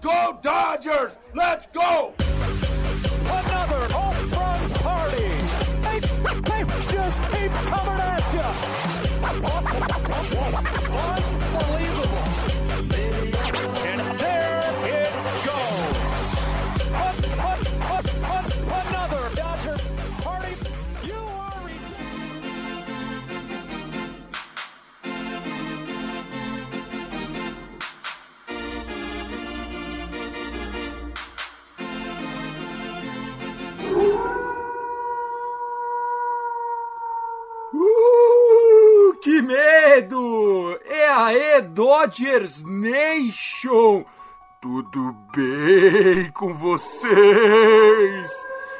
go, Dodgers! Let's go! Another home run party. They, they just keep coming at you. Unbelievable. Dodgers Nation! Tudo bem com vocês?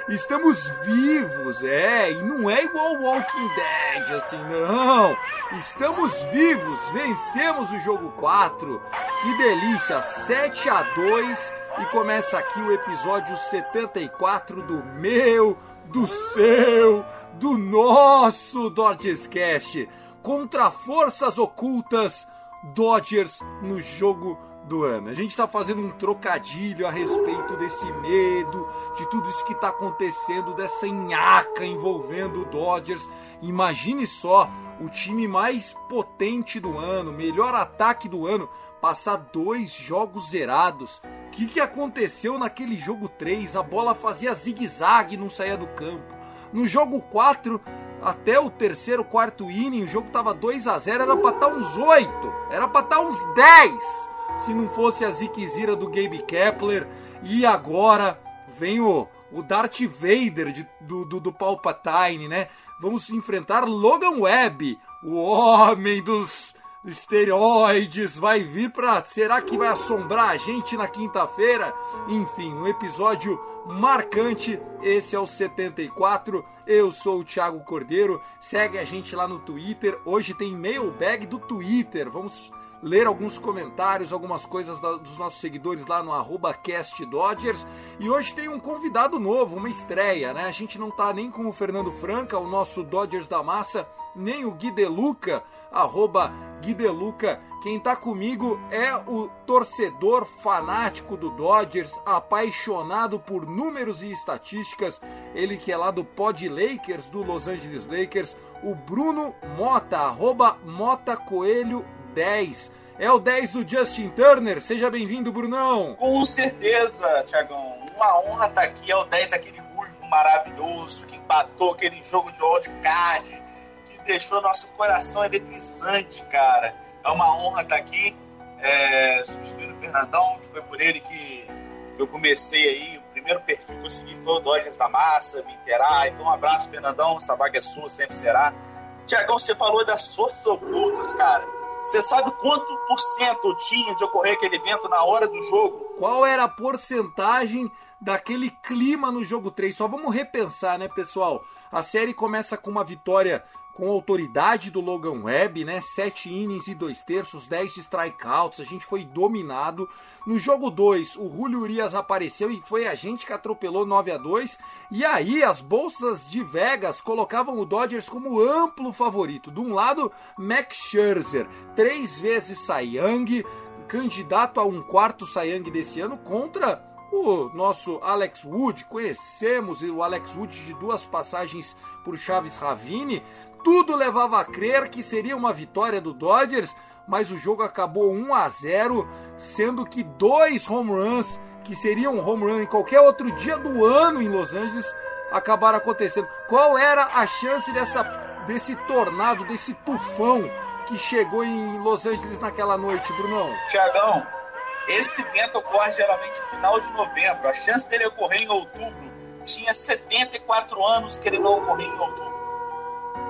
Estamos vivos, é, e não é igual Walking Dead assim, não. Estamos vivos, vencemos o jogo 4. Que delícia, 7 a 2 e começa aqui o episódio 74 do meu, do seu, do nosso Dodgers Cast contra forças ocultas Dodgers no jogo do ano. A gente está fazendo um trocadilho a respeito desse medo, de tudo isso que está acontecendo, dessa nhaca envolvendo o Dodgers. Imagine só o time mais potente do ano, melhor ataque do ano, passar dois jogos zerados. O que, que aconteceu naquele jogo 3? A bola fazia zigue-zague não saía do campo. No jogo 4, até o terceiro, quarto inning, o jogo tava 2 a 0 era pra estar uns 8, era pra estar uns 10, se não fosse a ziquezira do Gabe Kepler. E agora vem o, o Darth Vader de- do, do, do Palpatine, né? Vamos enfrentar Logan Webb, o homem dos esteroides, vai vir pra. Será que vai assombrar a gente na quinta-feira? Enfim, um episódio marcante. Esse é o 74. Eu sou o Thiago Cordeiro. Segue a gente lá no Twitter. Hoje tem mailbag do Twitter. Vamos ler alguns comentários, algumas coisas da- dos nossos seguidores lá no arroba Cast Dodgers. E hoje tem um convidado novo, uma estreia, né? A gente não tá nem com o Fernando Franca, o nosso Dodgers da Massa, nem o Gui Deluca, arroba. Quem tá comigo é o torcedor fanático do Dodgers, apaixonado por números e estatísticas, ele que é lá do Pod Lakers, do Los Angeles Lakers, o Bruno Mota, arroba Mota Coelho 10. É o 10 do Justin Turner, seja bem-vindo, Brunão. Com certeza, Tiagão. Uma honra estar aqui. É o 10, aquele ruivo maravilhoso que empatou aquele jogo de wildcard, que deixou nosso coração eletrizante, cara. É uma honra estar aqui. É, substituindo o Fernandão, que foi por ele que eu comecei aí. O primeiro perfil que eu segui foi o Dodgers da Massa, me inteirar. Então, um abraço, Fernandão. Essa vaga é sua, sempre será. Tiagão, você falou das forças ocultas, cara. Você sabe quanto por cento tinha de ocorrer aquele evento na hora do jogo? Qual era a porcentagem daquele clima no jogo 3? Só vamos repensar, né, pessoal? A série começa com uma vitória com autoridade do Logan Webb, né? 7 innings e 2 terços, 10 strikeouts, a gente foi dominado. No jogo 2, o Julio Urias apareceu e foi a gente que atropelou 9 a 2 E aí, as bolsas de Vegas colocavam o Dodgers como amplo favorito. De um lado, Max Scherzer, três vezes Cy Young, candidato a um quarto Young desse ano contra o nosso Alex Wood. Conhecemos o Alex Wood de duas passagens por Chaves Ravine. Tudo levava a crer que seria uma vitória do Dodgers, mas o jogo acabou 1 a 0, sendo que dois home runs que seriam um home run em qualquer outro dia do ano em Los Angeles acabaram acontecendo. Qual era a chance dessa desse tornado, desse tufão que chegou em Los Angeles naquela noite, Brunão? Tiagão, esse evento ocorre geralmente no final de novembro. A chance dele ocorrer em outubro tinha 74 anos que ele não ocorria em outubro.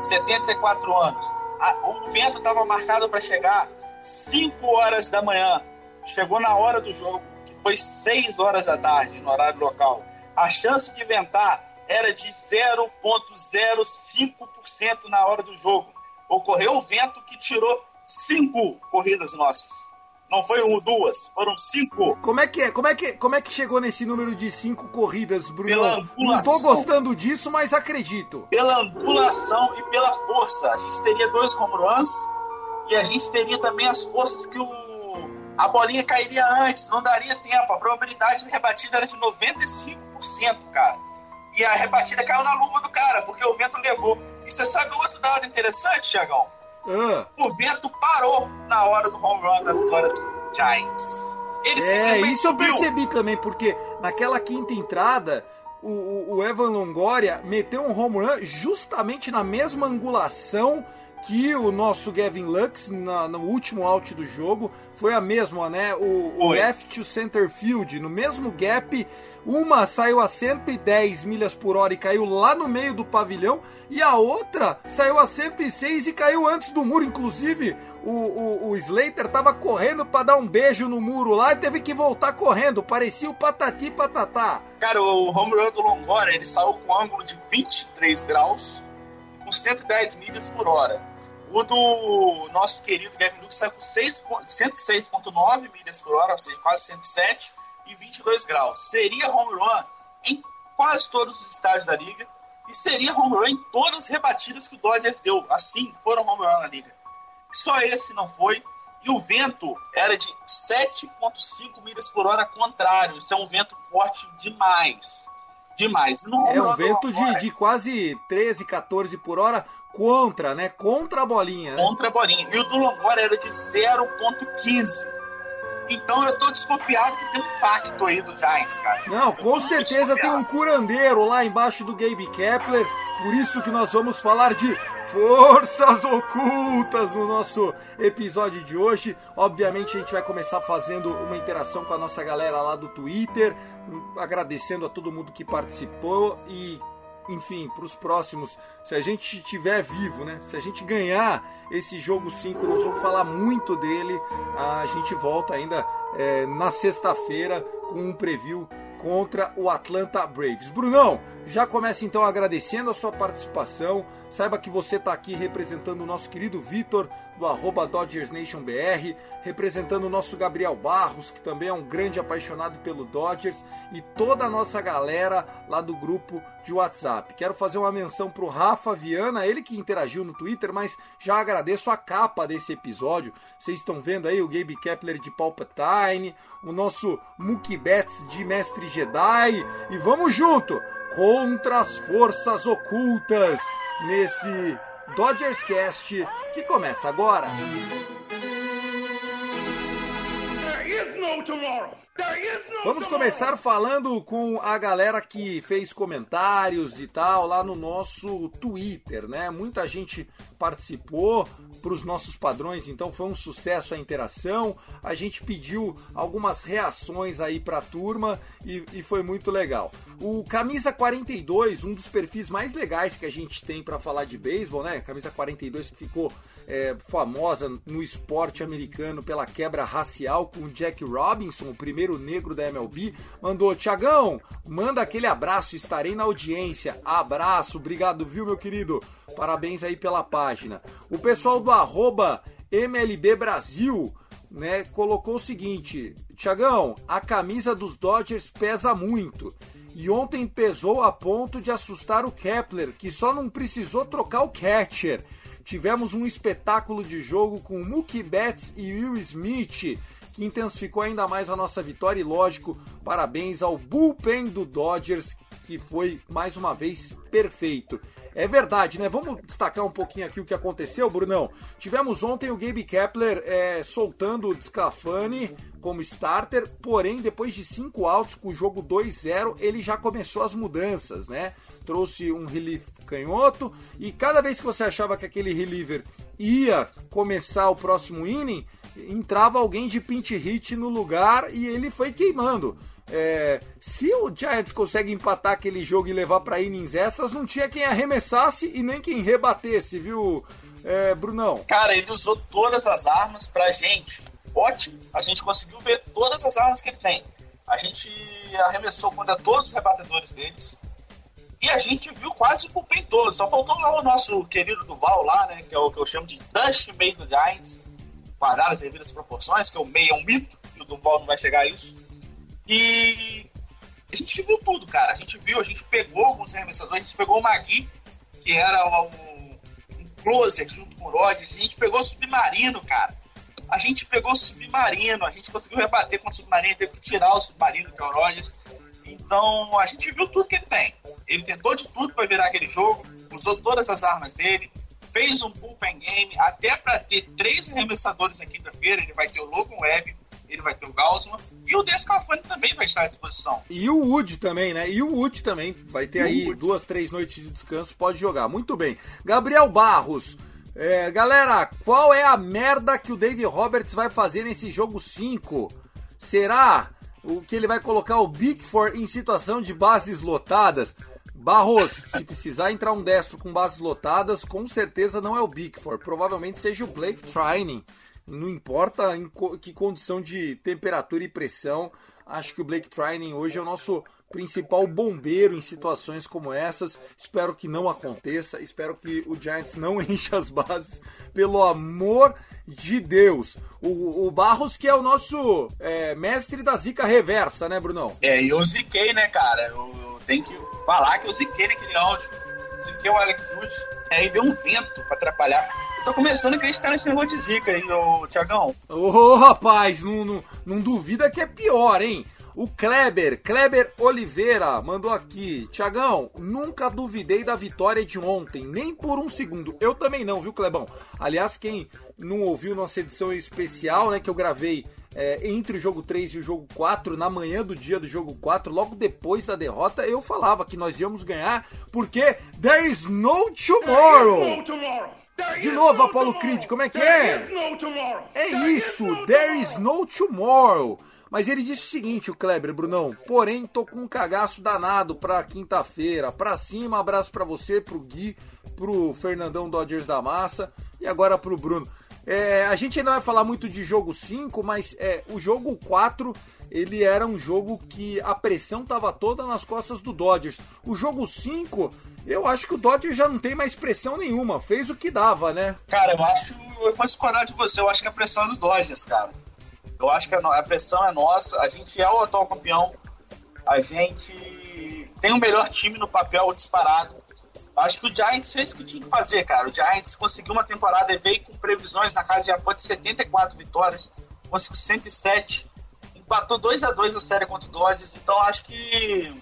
74 anos. A- o vento estava marcado para chegar 5 horas da manhã. Chegou na hora do jogo, que foi 6 horas da tarde, no horário local. A chance de ventar era de 0,05% na hora do jogo. Ocorreu o vento que tirou 5 corridas nossas. Não foi ou duas, foram cinco. Como é que é? Como é que, como é que chegou nesse número de cinco corridas, Bruno? Pela Não tô angulação. gostando disso, mas acredito. Pela angulação e pela força. A gente teria dois home runs e a gente teria também as forças que o a bolinha cairia antes, não daria tempo. A probabilidade de rebatida era de 95%, cara. E a rebatida caiu na luva do cara, porque o vento levou. E você sabe outro dado interessante, Tiagão? Ah, O vento parou na hora do home run da vitória do Giants. Ele é, isso eu subiu. percebi também, porque naquela quinta entrada, o, o- o Evan Longoria meteu um home run justamente na mesma angulação que o nosso Gavin Lux na- no último out do jogo. Foi a mesma, né? O, o left to center field, no mesmo gap. Uma saiu a 110 milhas por hora e caiu lá no meio do pavilhão, e a outra saiu a 106 e caiu antes do muro. Inclusive, o, o, o Slater tava correndo para dar um beijo no muro lá e teve que voltar correndo. Parecia o patati patatá. Cara, o home run do Longoria, ele saiu com um ângulo de 23 graus e com 110 milhas por hora. O do nosso querido Gavin Lux saiu com 6 po- 106.9 milhas por hora, ou seja, quase 107 e 22 graus. Seria home run em quase todos os estádios da liga e seria home run em todas as rebatidas que o Dodgers deu. Assim, foram home run na liga. Só esse não foi. E o vento era de 7,5 milhas por hora contrário. Isso é um vento forte demais. Demais. No É um vento de, de quase 13, 14 por hora contra, né? Contra a bolinha, né? contra a bolinha. E o do Longoria era de 0,15. Então eu tô desconfiado que tem um pacto aí do Giants, cara. Não, com certeza tem um curandeiro lá embaixo do Gabe Kepler, por isso que nós vamos falar de forças ocultas no nosso episódio de hoje. Obviamente a gente vai começar fazendo uma interação com a nossa galera lá do Twitter, agradecendo a todo mundo que participou e enfim, para os próximos, se a gente estiver vivo, né? Se a gente ganhar esse jogo 5, nós vamos falar muito dele. A gente volta ainda é, na sexta-feira com um preview contra o Atlanta Braves. Brunão, já começa então agradecendo a sua participação. Saiba que você está aqui representando o nosso querido Vitor, do arroba DodgersNationBR, representando o nosso Gabriel Barros, que também é um grande apaixonado pelo Dodgers, e toda a nossa galera lá do grupo de WhatsApp. Quero fazer uma menção pro Rafa Viana, ele que interagiu no Twitter, mas já agradeço a capa desse episódio. Vocês estão vendo aí o Gabe Kepler de Palpatine, o nosso Mookie Betts de Mestre Jedi, e vamos junto contra as forças ocultas nesse Dodgers Cast que começa agora. Vamos começar falando com a galera que fez comentários e tal lá no nosso Twitter, né? Muita gente participou para os nossos padrões, então foi um sucesso a interação. A gente pediu algumas reações aí para a turma e, e foi muito legal. O Camisa 42, um dos perfis mais legais que a gente tem para falar de beisebol, né? Camisa 42 que ficou é, famosa no esporte americano pela quebra racial com Jack Robinson, o primeiro negro da MLB, mandou: Tiagão, manda aquele abraço, estarei na audiência. Abraço, obrigado, viu, meu querido? Parabéns aí pela página. O pessoal do arroba MLB Brasil. Né, colocou o seguinte: Tiagão, a camisa dos Dodgers pesa muito. E ontem pesou a ponto de assustar o Kepler, que só não precisou trocar o catcher. Tivemos um espetáculo de jogo com Mookie Betts e Will Smith, que intensificou ainda mais a nossa vitória. E lógico, parabéns ao bullpen do Dodgers, que foi mais uma vez perfeito. É verdade, né? Vamos destacar um pouquinho aqui o que aconteceu, Brunão. Tivemos ontem o Gabe Kepler é, soltando o Desclafani como starter, porém, depois de cinco outs com o jogo 2-0, ele já começou as mudanças, né? Trouxe um relief canhoto e cada vez que você achava que aquele reliever ia começar o próximo inning, entrava alguém de pinch hit no lugar e ele foi queimando. É, se o Giants consegue empatar aquele jogo e levar para innings essas, não tinha quem arremessasse e nem quem rebatesse, viu, é, Brunão? Cara, ele usou todas as armas pra gente. Ótimo. A gente conseguiu ver todas as armas que ele tem. A gente arremessou contra todos os rebatedores deles. E a gente viu quase o bullpen todo. Só faltou lá o nosso querido Duval lá, né? Que é o que eu chamo de Dust meio do Giants. Guardar as devidas proporções, que o meio é um mito. E o Duval não vai chegar a isso. E a gente viu tudo, cara. A gente viu, a gente pegou alguns arremessadores. A gente pegou o Magui, que era um, um closer junto com o Rodgers. A gente pegou o Submarino, cara. A gente pegou o Submarino. A gente conseguiu rebater com o Submarino. Teve que tirar o Submarino, que é o Rodgers. Então, a gente viu tudo que ele tem. Ele tentou de tudo para virar aquele jogo, usou todas as armas dele, fez um bullpen game, até para ter três arremessadores na quinta-feira. Ele vai ter o Logan Webb, ele vai ter o Gaussman e o Descalfani também vai estar à disposição. E o Wood também, né? E o Wood também vai ter aí duas, três noites de descanso, pode jogar. Muito bem. Gabriel Barros. É, galera, qual é a merda que o Dave Roberts vai fazer nesse jogo 5? Será o que ele vai colocar o Big Four em situação de bases lotadas? Barroso, se precisar entrar um destro com bases lotadas, com certeza não é o Big Four. Provavelmente seja o Blake Trining. Não importa em que condição de temperatura e pressão. Acho que o Blake Trining hoje é o nosso principal bombeiro em situações como essas. Espero que não aconteça. Espero que o Giants não encha as bases. Pelo amor de Deus. O, o Barros, que é o nosso é, mestre da zica reversa, né, Brunão? É, e eu ziquei, né, cara? Eu, eu tenho que falar que eu ziquei naquele áudio. Ziquei o Alex Wood. Aí veio um vento pra atrapalhar. Tô começando a acreditar nesse negócio de zica aí, ô Tiagão. Ô, oh, rapaz, não, não, não duvida que é pior, hein? O Kleber, Kleber Oliveira, mandou aqui. Tiagão, nunca duvidei da vitória de ontem, nem por um segundo. Eu também não, viu, Clebão? Aliás, quem não ouviu nossa edição especial, né, que eu gravei é, entre o jogo 3 e o jogo 4, na manhã do dia do jogo 4, logo depois da derrota, eu falava que nós íamos ganhar, porque there is no tomorrow. De novo, Apollo Creed, como é que é? É isso, there is no tomorrow. Mas ele disse o seguinte, o Kleber, Brunão. Porém, tô com um cagaço danado pra quinta-feira. Pra cima, abraço pra você, pro Gui, pro Fernandão Dodgers da Massa e agora pro Bruno. É, a gente ainda vai falar muito de jogo 5, mas é, o jogo 4 ele era um jogo que a pressão tava toda nas costas do Dodgers. O jogo 5, eu acho que o Dodgers já não tem mais pressão nenhuma. Fez o que dava, né? Cara, eu acho. Eu vou discordar de você. Eu acho que a pressão é do Dodgers, cara. Eu acho que a pressão é nossa. A gente é o atual campeão. A gente tem o melhor time no papel disparado. Acho que o Giants fez o que tinha que fazer, cara. O Giants conseguiu uma temporada e veio com previsões na casa de apoio de 74 vitórias, conseguiu 107, empatou 2 a 2 a série contra o Dodgers. Então acho que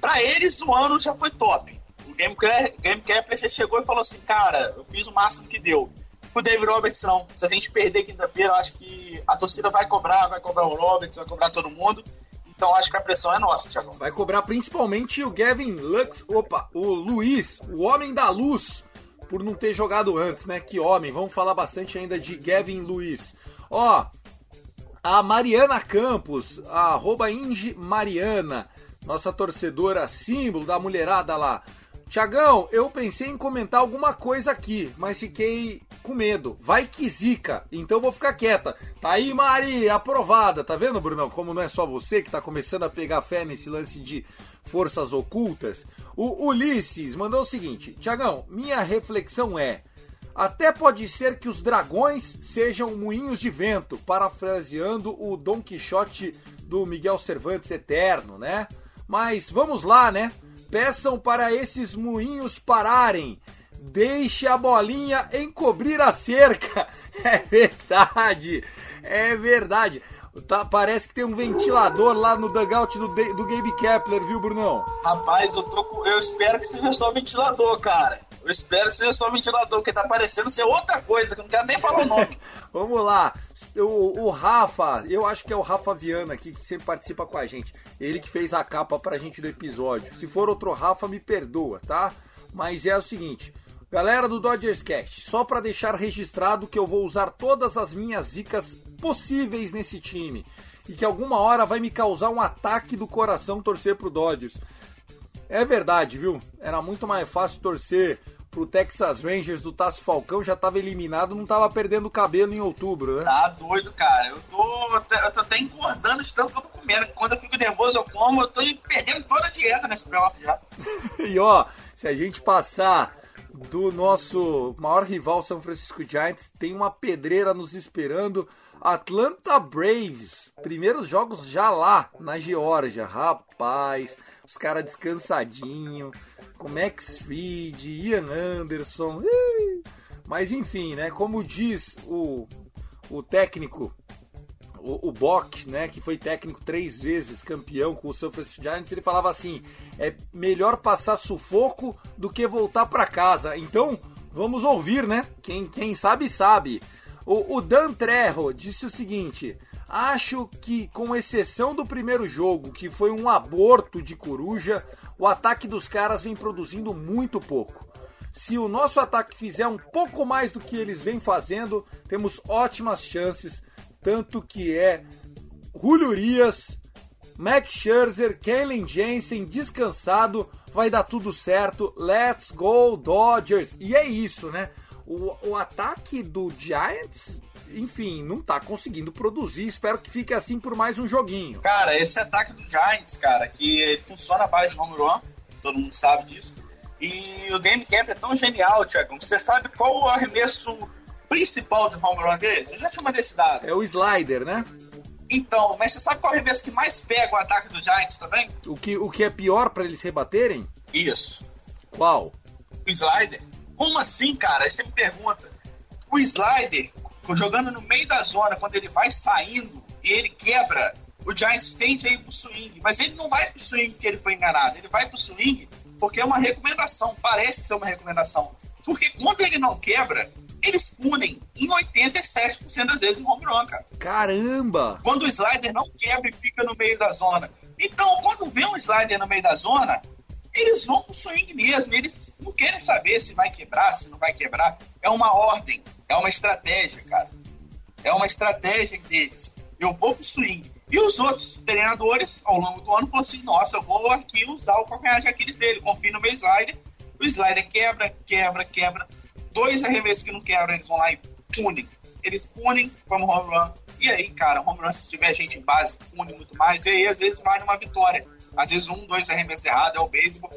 para eles o ano já foi top. O Game Kepler chegou e falou assim, cara, eu fiz o máximo que deu pro David Roberts, não. Se a gente perder quinta-feira, acho que a torcida vai cobrar, vai cobrar o Roberts, vai cobrar todo mundo. Então acho que a pressão é nossa, Thiago. Vai cobrar principalmente o Gavin Lux, opa, o Luiz, o homem da luz, por não ter jogado antes, né? Que homem, vamos falar bastante ainda de Gavin Luiz. Ó, a Mariana Campos, a arroba Inge Mariana, nossa torcedora símbolo da mulherada lá. Tiagão, eu pensei em comentar alguma coisa aqui, mas fiquei com medo. Vai que zica, então vou ficar quieta. Tá aí, Mari, aprovada. Tá vendo, Brunão? Como não é só você que tá começando a pegar fé nesse lance de forças ocultas. O Ulisses mandou o seguinte: Tiagão, minha reflexão é. Até pode ser que os dragões sejam moinhos de vento, parafraseando o Dom Quixote do Miguel Cervantes Eterno, né? Mas vamos lá, né? Peçam para esses moinhos pararem. Deixe a bolinha encobrir a cerca. É verdade. É verdade. Tá, parece que tem um ventilador lá no dugout do, do Gabe Kepler, viu, Brunão? Rapaz, eu, tô com, eu espero que seja só ventilador, cara. Eu espero que seja só ventilador, porque tá parecendo ser outra coisa, que eu não quero nem falar o nome. Vamos lá. O, o, Rafa, eu acho que é o Rafa Viana aqui, que sempre participa com a gente. Ele que fez a capa pra gente do episódio. Se for outro Rafa, me perdoa, tá? Mas é o seguinte. Galera do Dodgers Cast, só para deixar registrado que eu vou usar todas as minhas zicas possíveis nesse time e que alguma hora vai me causar um ataque do coração torcer pro Dodgers. É verdade, viu? Era muito mais fácil torcer pro Texas Rangers do Tasso Falcão, já tava eliminado, não tava perdendo cabelo em outubro, né? Tá doido, cara. Eu tô, eu tô até engordando de tanto que eu tô comendo. Quando eu fico nervoso, eu como, eu tô perdendo toda a dieta nesse playoff já. e ó, se a gente passar do nosso maior rival São Francisco Giants, tem uma pedreira nos esperando. Atlanta Braves, primeiros jogos já lá na Geórgia, rapaz, os caras descansadinho, com Max Fried, Ian Anderson, mas enfim, né? Como diz o, o técnico o, o Bock, né, que foi técnico três vezes, campeão com o San Francisco Giants, ele falava assim: é melhor passar sufoco do que voltar para casa. Então, vamos ouvir, né? Quem, quem sabe, sabe. O, o Dan Trejo disse o seguinte: acho que, com exceção do primeiro jogo, que foi um aborto de coruja, o ataque dos caras vem produzindo muito pouco. Se o nosso ataque fizer um pouco mais do que eles vêm fazendo, temos ótimas chances tanto que é Julio Urias, Max Scherzer, Kellen Jensen descansado, vai dar tudo certo. Let's go Dodgers. E é isso, né? O, o ataque do Giants, enfim, não tá conseguindo produzir. Espero que fique assim por mais um joguinho. Cara, esse ataque do Giants, cara, que funciona a base de home run, todo mundo sabe disso. E o game cap é tão genial, Thiago. Você sabe qual o arremesso principal de home run dele? Eu já tinha uma desse dado. É o slider, né? Então, mas você sabe qual é o arremesso que mais pega o ataque do Giants também? O que, o que é pior para eles rebaterem? Isso. Qual? O slider. Como assim, cara? Aí você me pergunta. O slider, jogando no meio da zona, quando ele vai saindo e ele quebra, o Giants tende a ir pro swing. Mas ele não vai pro swing porque ele foi enganado. Ele vai pro swing porque é uma recomendação. Parece ser uma recomendação. Porque quando ele não quebra, eles punem em 87% das vezes em home run, cara. Caramba! Quando o slider não quebra e fica no meio da zona. Então, quando vê um slider no meio da zona, eles vão pro swing mesmo. Eles não querem saber se vai quebrar, se não vai quebrar. É uma ordem, é uma estratégia, cara. É uma estratégia deles. Eu vou pro swing. E os outros treinadores, ao longo do ano, falam assim: nossa, eu vou aqui usar o calcanhar de Aquiles dele. Confio no meu slider. O slider quebra, quebra, quebra dois arremessos que não quebram, eles vão lá e punem. Eles punem como home run. E aí, cara, home run, se tiver gente em base, pune muito mais. E aí, às vezes, vai numa vitória. Às vezes, um, dois arremessos errados, é o beisebol.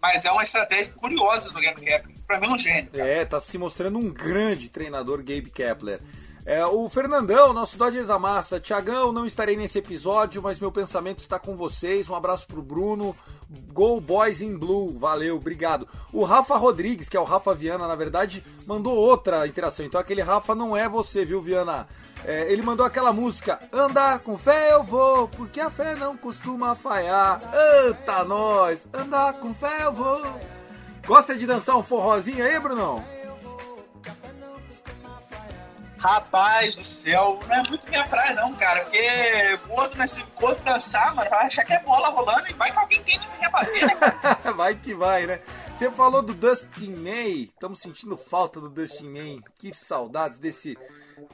Mas é uma estratégia curiosa do Gabe Kepler. Pra mim, é um gênio. Cara. É, tá se mostrando um grande treinador, Gabe Kepler. É, o Fernandão, nosso Dodgers Amassa. Tiagão, não estarei nesse episódio, mas meu pensamento está com vocês. Um abraço pro Bruno. Go Boys in Blue, valeu, obrigado. O Rafa Rodrigues, que é o Rafa Viana, na verdade, mandou outra interação. Então aquele Rafa não é você, viu, Viana? É, ele mandou aquela música Andar com fé eu vou, porque a fé não costuma falhar. Eita, nós! Andar com fé eu vou. Gosta de dançar um forrozinho aí, Brunão? Rapaz do céu, não é muito minha praia não, cara, porque gordo nesse gordo dançar, mano, vai achar que é bola rolando e vai que alguém tente me rebater, né? vai que vai, né? Você falou do Dustin May, estamos sentindo falta do Dustin May, que saudades desse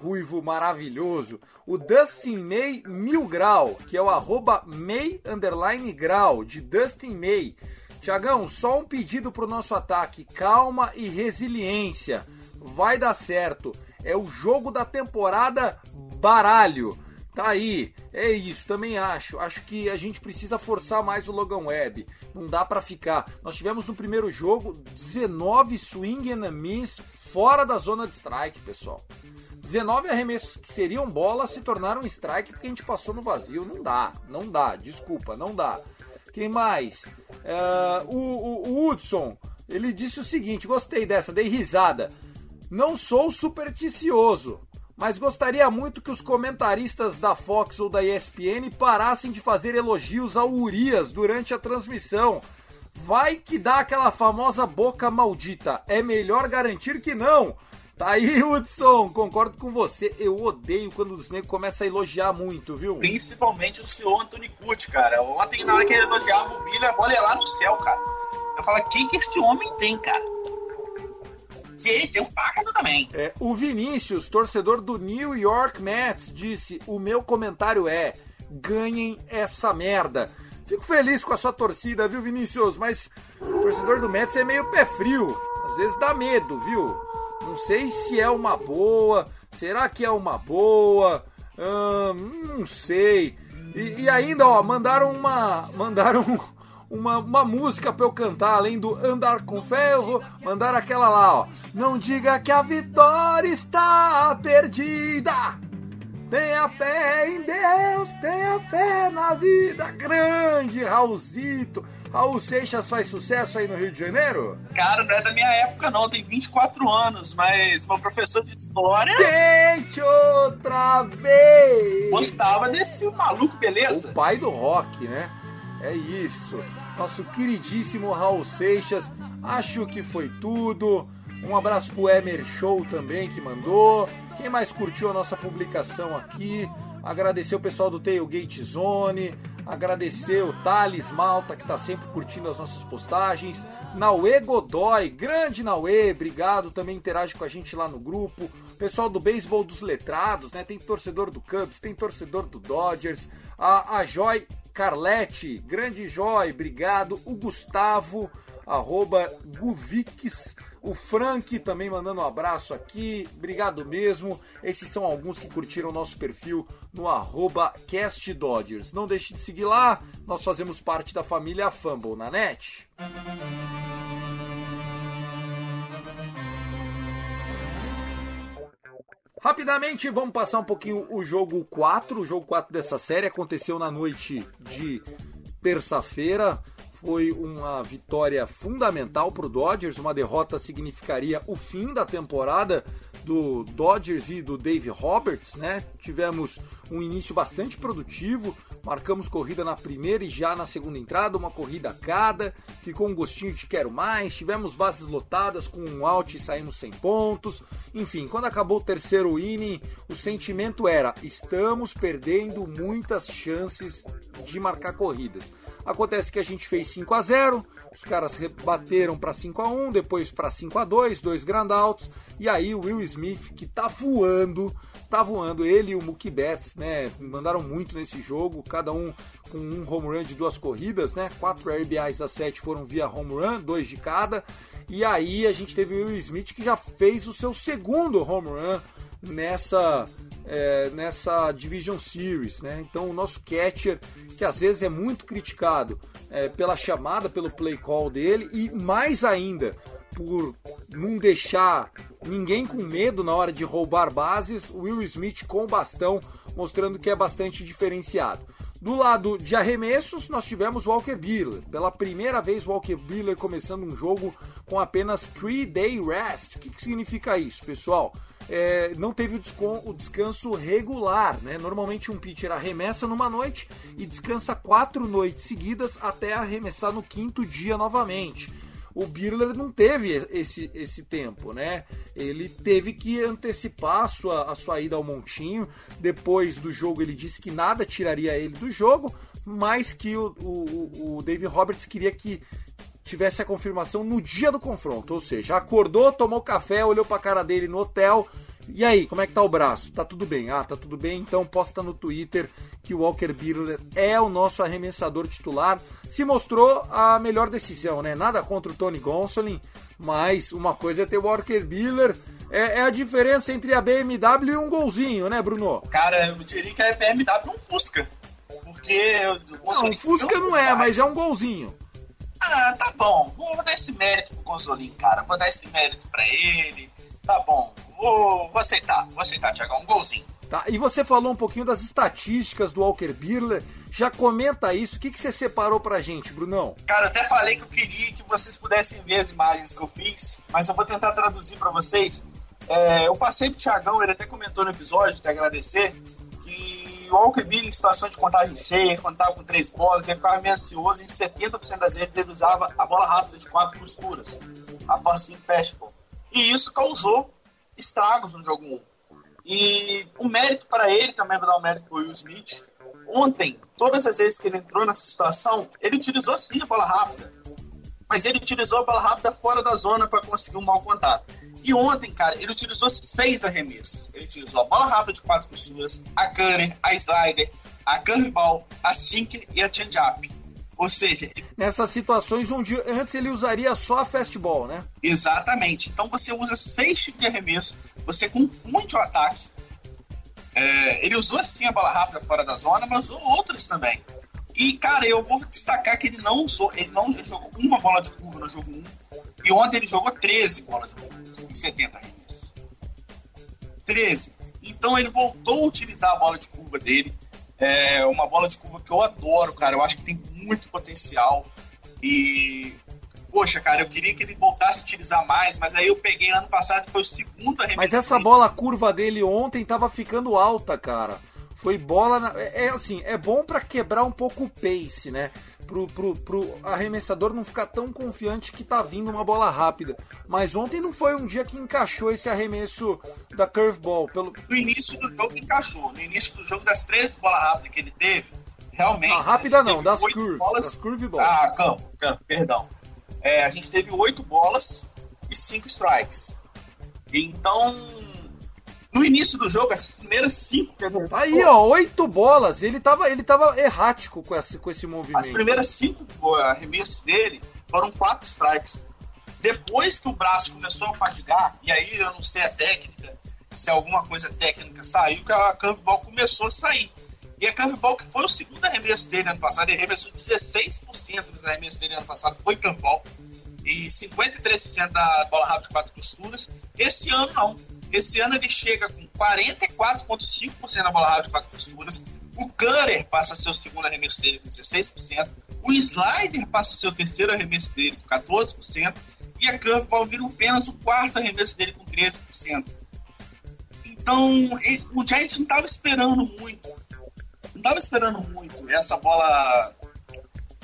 ruivo maravilhoso. O Dustin May Mil Grau, que é o arroba May Underline Grau, de Dustin May. Tiagão, só um pedido pro nosso ataque, calma e resiliência, vai dar certo é o jogo da temporada baralho. Tá aí, é isso, também acho. Acho que a gente precisa forçar mais o Logan Webb. Não dá para ficar. Nós tivemos no primeiro jogo 19 swing and miss fora da zona de strike, pessoal. 19 arremessos que seriam bola se tornaram strike porque a gente passou no vazio. Não dá, não dá, desculpa, não dá. Quem mais? Uh, o, o, o Hudson, ele disse o seguinte: gostei dessa, dei risada. Não sou supersticioso, mas gostaria muito que os comentaristas da Fox ou da ESPN parassem de fazer elogios ao Urias durante a transmissão. Vai que dá aquela famosa boca maldita. É melhor garantir que não. Tá aí, Hudson, concordo com você. Eu odeio quando os negros começam a elogiar muito, viu? Principalmente o senhor Anthony Curti, cara. Ontem, na hora que ele elogiava o Billy, a bola ia lá no céu, cara. Eu falo, que, que esse homem tem, cara? Tem um também. É, o Vinícius, torcedor do New York Mets, disse: O meu comentário é: ganhem essa merda. Fico feliz com a sua torcida, viu, Vinícius? Mas o torcedor do Mets é meio pé frio. Às vezes dá medo, viu? Não sei se é uma boa. Será que é uma boa? Hum, não sei. E, e, ainda, ó, mandaram uma. Mandaram uma, uma música pra eu cantar, além do Andar com Ferro, mandaram aquela lá, ó. Não diga que a vitória está perdida. Tenha fé em Deus, tenha fé na vida. Grande Raulzito. Raul Seixas faz sucesso aí no Rio de Janeiro? Cara, não é da minha época, não. Tem 24 anos, mas meu professor de história. Tente outra vez! Gostava desse maluco, beleza? O pai do rock, né? É isso. Nosso queridíssimo Raul Seixas. Acho que foi tudo. Um abraço pro Emer Show também que mandou. Quem mais curtiu a nossa publicação aqui? Agradecer o pessoal do Tailgate Zone. Agradecer o Thales Malta, que está sempre curtindo as nossas postagens. Naue Godoy, grande Naue, obrigado. Também interage com a gente lá no grupo. Pessoal do Beisebol dos Letrados, né? Tem torcedor do Cubs, tem torcedor do Dodgers. A, a Joy Carlete, grande Joy, obrigado. O Gustavo, arroba Guvix. O Frank também mandando um abraço aqui, obrigado mesmo. Esses são alguns que curtiram nosso perfil no arroba CastDodgers. Não deixe de seguir lá, nós fazemos parte da família Fumble na net. Rapidamente, vamos passar um pouquinho o jogo 4. O jogo 4 dessa série aconteceu na noite de terça-feira foi uma vitória fundamental para o Dodgers. Uma derrota significaria o fim da temporada do Dodgers e do Dave Roberts, né? Tivemos um início bastante produtivo, marcamos corrida na primeira e já na segunda entrada, uma corrida a cada, ficou um gostinho de quero mais, tivemos bases lotadas com um out e saímos sem pontos. Enfim, quando acabou o terceiro inning, o sentimento era: estamos perdendo muitas chances de marcar corridas. Acontece que a gente fez 5 a 0 os caras rebateram para 5 a 1 depois para 5 a 2 dois groundouts, e aí o Will Smith, que tá voando, tá voando, ele e o Mookie Betts, né, mandaram muito nesse jogo, cada um com um home run de duas corridas, né, quatro RBIs das sete foram via home run, dois de cada, e aí a gente teve o Will Smith que já fez o seu segundo home run nessa é, nessa Division Series, né? Então o nosso catcher, que às vezes é muito criticado é, pela chamada, pelo play call dele e mais ainda por não deixar ninguém com medo na hora de roubar bases, Will Smith com bastão mostrando que é bastante diferenciado. Do lado de arremessos, nós tivemos Walker Buehler. Pela primeira vez, Walker Buehler começando um jogo com apenas 3-day rest. O que, que significa isso, pessoal? é, não teve o, descanso regular, né? Normalmente um pitcher arremessa numa noite e descansa quatro noites seguidas até arremessar no quinto dia novamente. O Birler não teve esse, esse tempo, né? Ele teve que antecipar a sua, a sua ida ao Montinho. Depois do jogo, ele disse que nada tiraria ele do jogo, mas que o, o, o Roberts queria que tivesse a confirmação no dia do confronto, ou seja, acordou, tomou café, olhou para a cara dele no hotel. E aí, como é que tá o braço? Tá tudo bem? Ah, tá tudo bem. Então posta no Twitter que o Walker Buehler é o nosso arremessador titular. Se mostrou a melhor decisão, né? Nada contra o Tony Gonsolin, mas uma coisa é ter o Walker Buehler é, é, a diferença entre a BMW e um golzinho, né, Bruno? Cara, eu diria que a BMW é um Fusca. Porque. Não, um Fusca não é, mas é um golzinho. Ah, tá bom. Vou dar esse mérito pro Consolinho, cara. Vou dar esse mérito pra ele. Tá bom. Vou, vou aceitar. Vou aceitar, Tiagão. Um golzinho. Tá, e você falou um pouquinho das estatísticas do Walker Buehler. Já comenta isso. O que, que você separou pra gente, Brunão? Cara, eu até falei que eu queria que vocês pudessem ver as imagens que eu fiz, mas eu vou tentar traduzir para vocês. É, eu passei pro Tiagão, ele até comentou no episódio, te agradecer, que o Walker Buehler em situações de contagem cheia, quando estava com três bolas, ele ficava meio ansioso. Em 70% das vezes ele usava a bola rápida de quatro costuras, a Forcing Fastball. E isso causou estragos no jogo 1. E o mérito para ele, também vou dar o mérito para o Will Smith. Ontem, todas as vezes que ele entrou nessa situação, ele utilizou sim a bola rápida. Mas ele utilizou a bola rápida fora da zona para conseguir um mau contato. E ontem, cara, ele utilizou seis arremessos. Ele utilizou a bola rápida de quatro costuras, a cutter, a slider, a curveball, a sinker e a change-up. Ou seja, Nessas situações onde antes ele usaria só a fastball, né? Exatamente. Então você usa seis tipos de arremesso, você confunde o ataque. É, ele usou assim a bola rápida fora da zona, mas usou outras também. E, cara, eu vou destacar que ele não usou, ele não ele jogou uma bola de curva no jogo 1, e ontem ele jogou 13 bolas de curva em 70 arremessos. 13. Então ele voltou a utilizar a bola de curva dele. É uma bola de curva que eu adoro, cara. Eu acho que tem muito potencial. E, poxa, cara, eu queria que ele voltasse a utilizar mais, mas aí eu peguei ano passado, foi o segundo arremesso. Mas essa bola curva dele ontem tava ficando alta, cara. Foi bola. Na... É, é assim, é bom para quebrar um pouco o pace, né? Pro, pro, pro arremessador não ficar tão confiante que tá vindo uma bola rápida. Mas ontem não foi um dia que encaixou esse arremesso da curveball. Pelo... No início do jogo encaixou. No início do jogo, das três bolas rápidas que ele teve, realmente. Ah, rápida não, das curves. bolas- Das. Ah, campo, campo, perdão. É, a gente teve oito bolas e cinco strikes. Então, no início do jogo, as primeiras cinco que ele Tá aí, ó, oito bolas. Ele tava, ele tava errático com esse, com esse movimento. As primeiras cinco arremessos dele foram quatro strikes. Depois que o braço começou a fadigar, e aí eu não sei a técnica, se alguma coisa técnica saiu, que a curveball começou a sair. E a curveball, que foi o segundo arremesso dele ano passado, ele arremessou 16% dos arremessos dele ano passado, foi curveball. E 53% da bola rápida de quatro costuras. Esse ano não. Esse ano ele chega com 44,5% da bola rápida de quatro costuras. O cutter passa o segundo arremesso dele com 16%. O slider passa o terceiro arremesso dele com 14%. E a curveball vira apenas o quarto arremesso dele com 13%. Então, o Giants não estava esperando muito. Não estava esperando muito essa bola.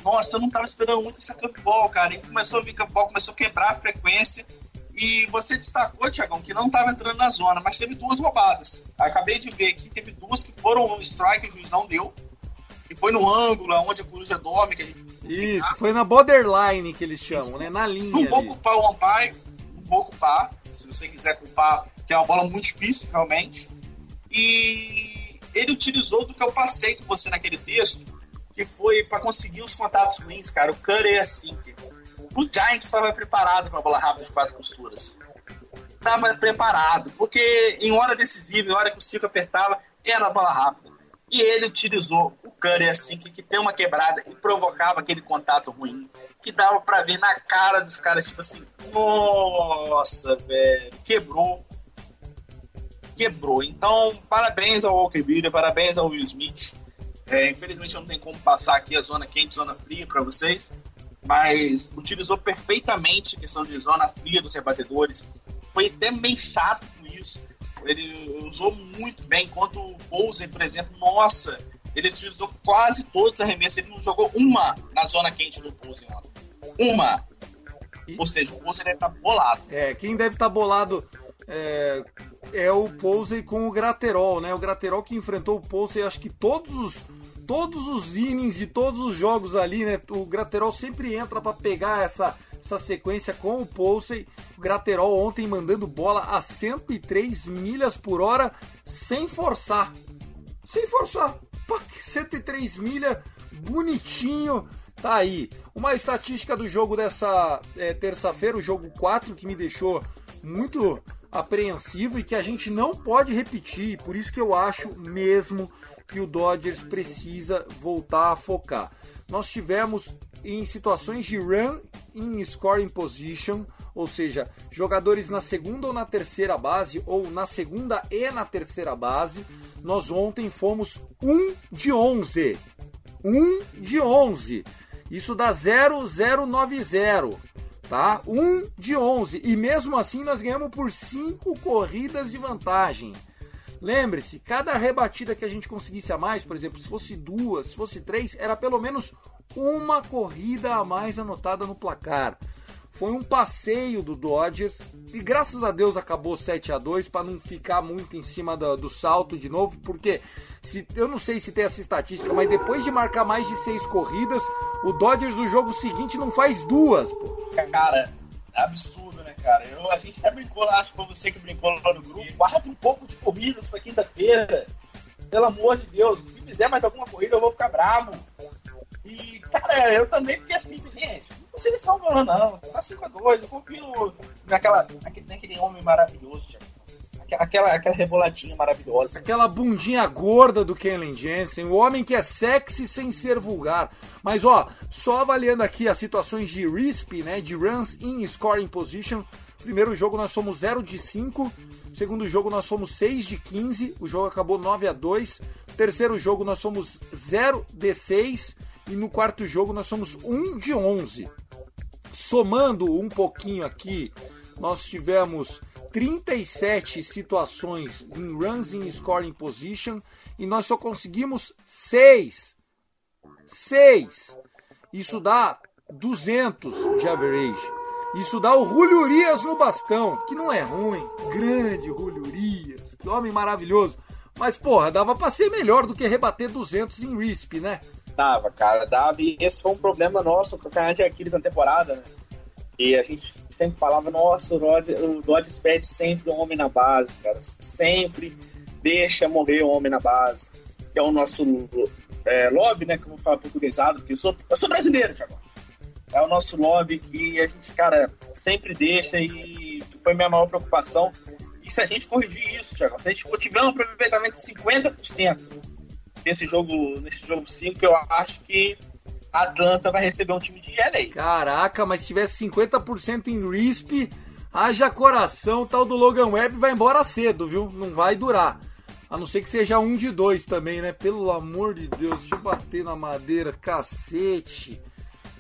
Nossa, eu não estava esperando muito essa curveball, cara. Ele começou a vir curveball, começou a quebrar a frequência. E você destacou, Tiagão, que não estava entrando na zona, mas teve duas roubadas. Acabei de ver aqui, teve duas que foram um strike, o juiz não deu. Que foi no ângulo, onde a coruja dorme, que a gente Isso, foi na borderline que eles chamam, né? Na linha. Não vou ali. culpar o umpire, não vou culpar, se você quiser culpar, que é uma bola muito difícil, realmente. E ele utilizou do que eu passei com você naquele texto, que foi para conseguir os contatos ruins, cara. O Curry é assim. que O Giants estava preparado para a bola rápida de quatro costuras. Estava preparado, porque em hora decisiva, em hora que o Cico apertava, era a bola rápida. E ele utilizou o Curry assim, que, que tem uma quebrada e provocava aquele contato ruim, que dava pra ver na cara dos caras, tipo assim, nossa, velho, quebrou. Quebrou. Então, parabéns ao Walker Buehler, parabéns ao Will Smith. É, infelizmente não tem como passar aqui a zona quente, zona fria para vocês, mas utilizou perfeitamente a questão de zona fria dos rebatedores. Foi até meio chato com isso. Ele usou muito bem, enquanto o Bowser, por exemplo, nossa, ele utilizou quase todos os arremessos. Ele não jogou uma na zona quente do ontem. Uma. E- Ou seja, o Bowser deve estar bolado. É, quem deve estar bolado é, é o Posey com o Graterol, né? O Graterol que enfrentou o Posey, acho que todos os todos os innings de todos os jogos ali, né? O Graterol sempre entra para pegar essa essa sequência com o Posey. O Graterol ontem mandando bola a 103 milhas por hora sem forçar. Sem forçar. Pá, 103 milhas, bonitinho. Tá aí. Uma estatística do jogo dessa é, terça-feira, o jogo 4, que me deixou muito apreensivo e que a gente não pode repetir. Por isso que eu acho mesmo que o Dodgers precisa voltar a focar. Nós tivemos em situações de run in scoring position, ou seja, jogadores na segunda ou na terceira base, ou na segunda e na terceira base, nós ontem fomos 1 de 11. 1 de 11. Isso dá 0090, tá? 1 de 11. E mesmo assim nós ganhamos por 5 corridas de vantagem. Lembre-se, cada rebatida que a gente conseguisse a mais, por exemplo, se fosse duas, se fosse três, era pelo menos uma corrida a mais anotada no placar. Foi um passeio do Dodgers e graças a Deus acabou 7 a 2 para não ficar muito em cima do, do salto de novo, porque se, eu não sei se tem essa estatística, mas depois de marcar mais de seis corridas, o Dodgers no jogo seguinte não faz duas. Pô. Cara, é absurdo, cara? Eu, a gente até brincou lá, acho que foi você que brincou lá no grupo. Guarda um pouco de corridas pra quinta-feira. Pelo amor de Deus, se fizer mais alguma corrida eu vou ficar bravo. E, cara, eu também fiquei assim, gente, não sei se não, não. Tá 5x2, eu confio naquela, naquele, naquele homem maravilhoso. Aquela, aquela reboladinha maravilhosa. Aquela bundinha gorda do Kenley Jensen, o homem que é sexy sem ser vulgar. Mas ó, só avaliando aqui as situações de RISP, né, de runs in scoring position, Primeiro jogo nós somos 0 de 5. Segundo jogo nós somos 6 de 15. O jogo acabou 9 a 2. Terceiro jogo nós somos 0 de 6. E no quarto jogo nós somos 1 de 11. Somando um pouquinho aqui, nós tivemos 37 situações em runs in scoring position e nós só conseguimos 6. 6. Isso dá 200 de average. Isso dá o Julio no bastão, que não é ruim. Grande Julio que homem maravilhoso. Mas, porra, dava pra ser melhor do que rebater 200 em RISP, né? Dava, cara, dava. E esse foi um problema nosso com o canal de Aquiles na temporada, né? E a gente sempre falava, nossa, o o Dodgers perde sempre um homem na base, cara. Sempre deixa morrer o homem na base. Que é o nosso é, lobby, né? Que eu vou falar portuguesado, porque eu sou, eu sou brasileiro, Thiago é o nosso lobby que a gente, cara, sempre deixa e foi minha maior preocupação. E se a gente corrigir isso, Thiago, se a gente tiver um aproveitamento de 50% nesse jogo, nesse jogo 5, eu acho que Atlanta vai receber um time de LA. Caraca, mas se tivesse 50% em RISP, haja coração, tal do Logan Webb vai embora cedo, viu? Não vai durar. A não ser que seja um de dois também, né? Pelo amor de Deus, deixa eu bater na madeira, cacete.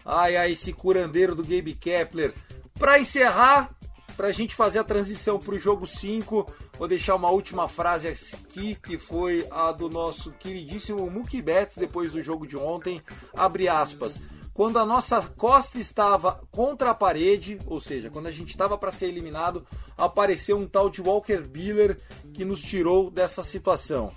Ai, ai, esse curandeiro do Gabe Kepler. Para encerrar, para a gente fazer a transição para o jogo 5, vou deixar uma última frase aqui, que foi a do nosso queridíssimo Mookie Betts, depois do jogo de ontem. Abre aspas. Quando a nossa costa estava contra a parede, ou seja, quando a gente estava para ser eliminado, apareceu um tal de Walker Buehler que nos tirou dessa situação.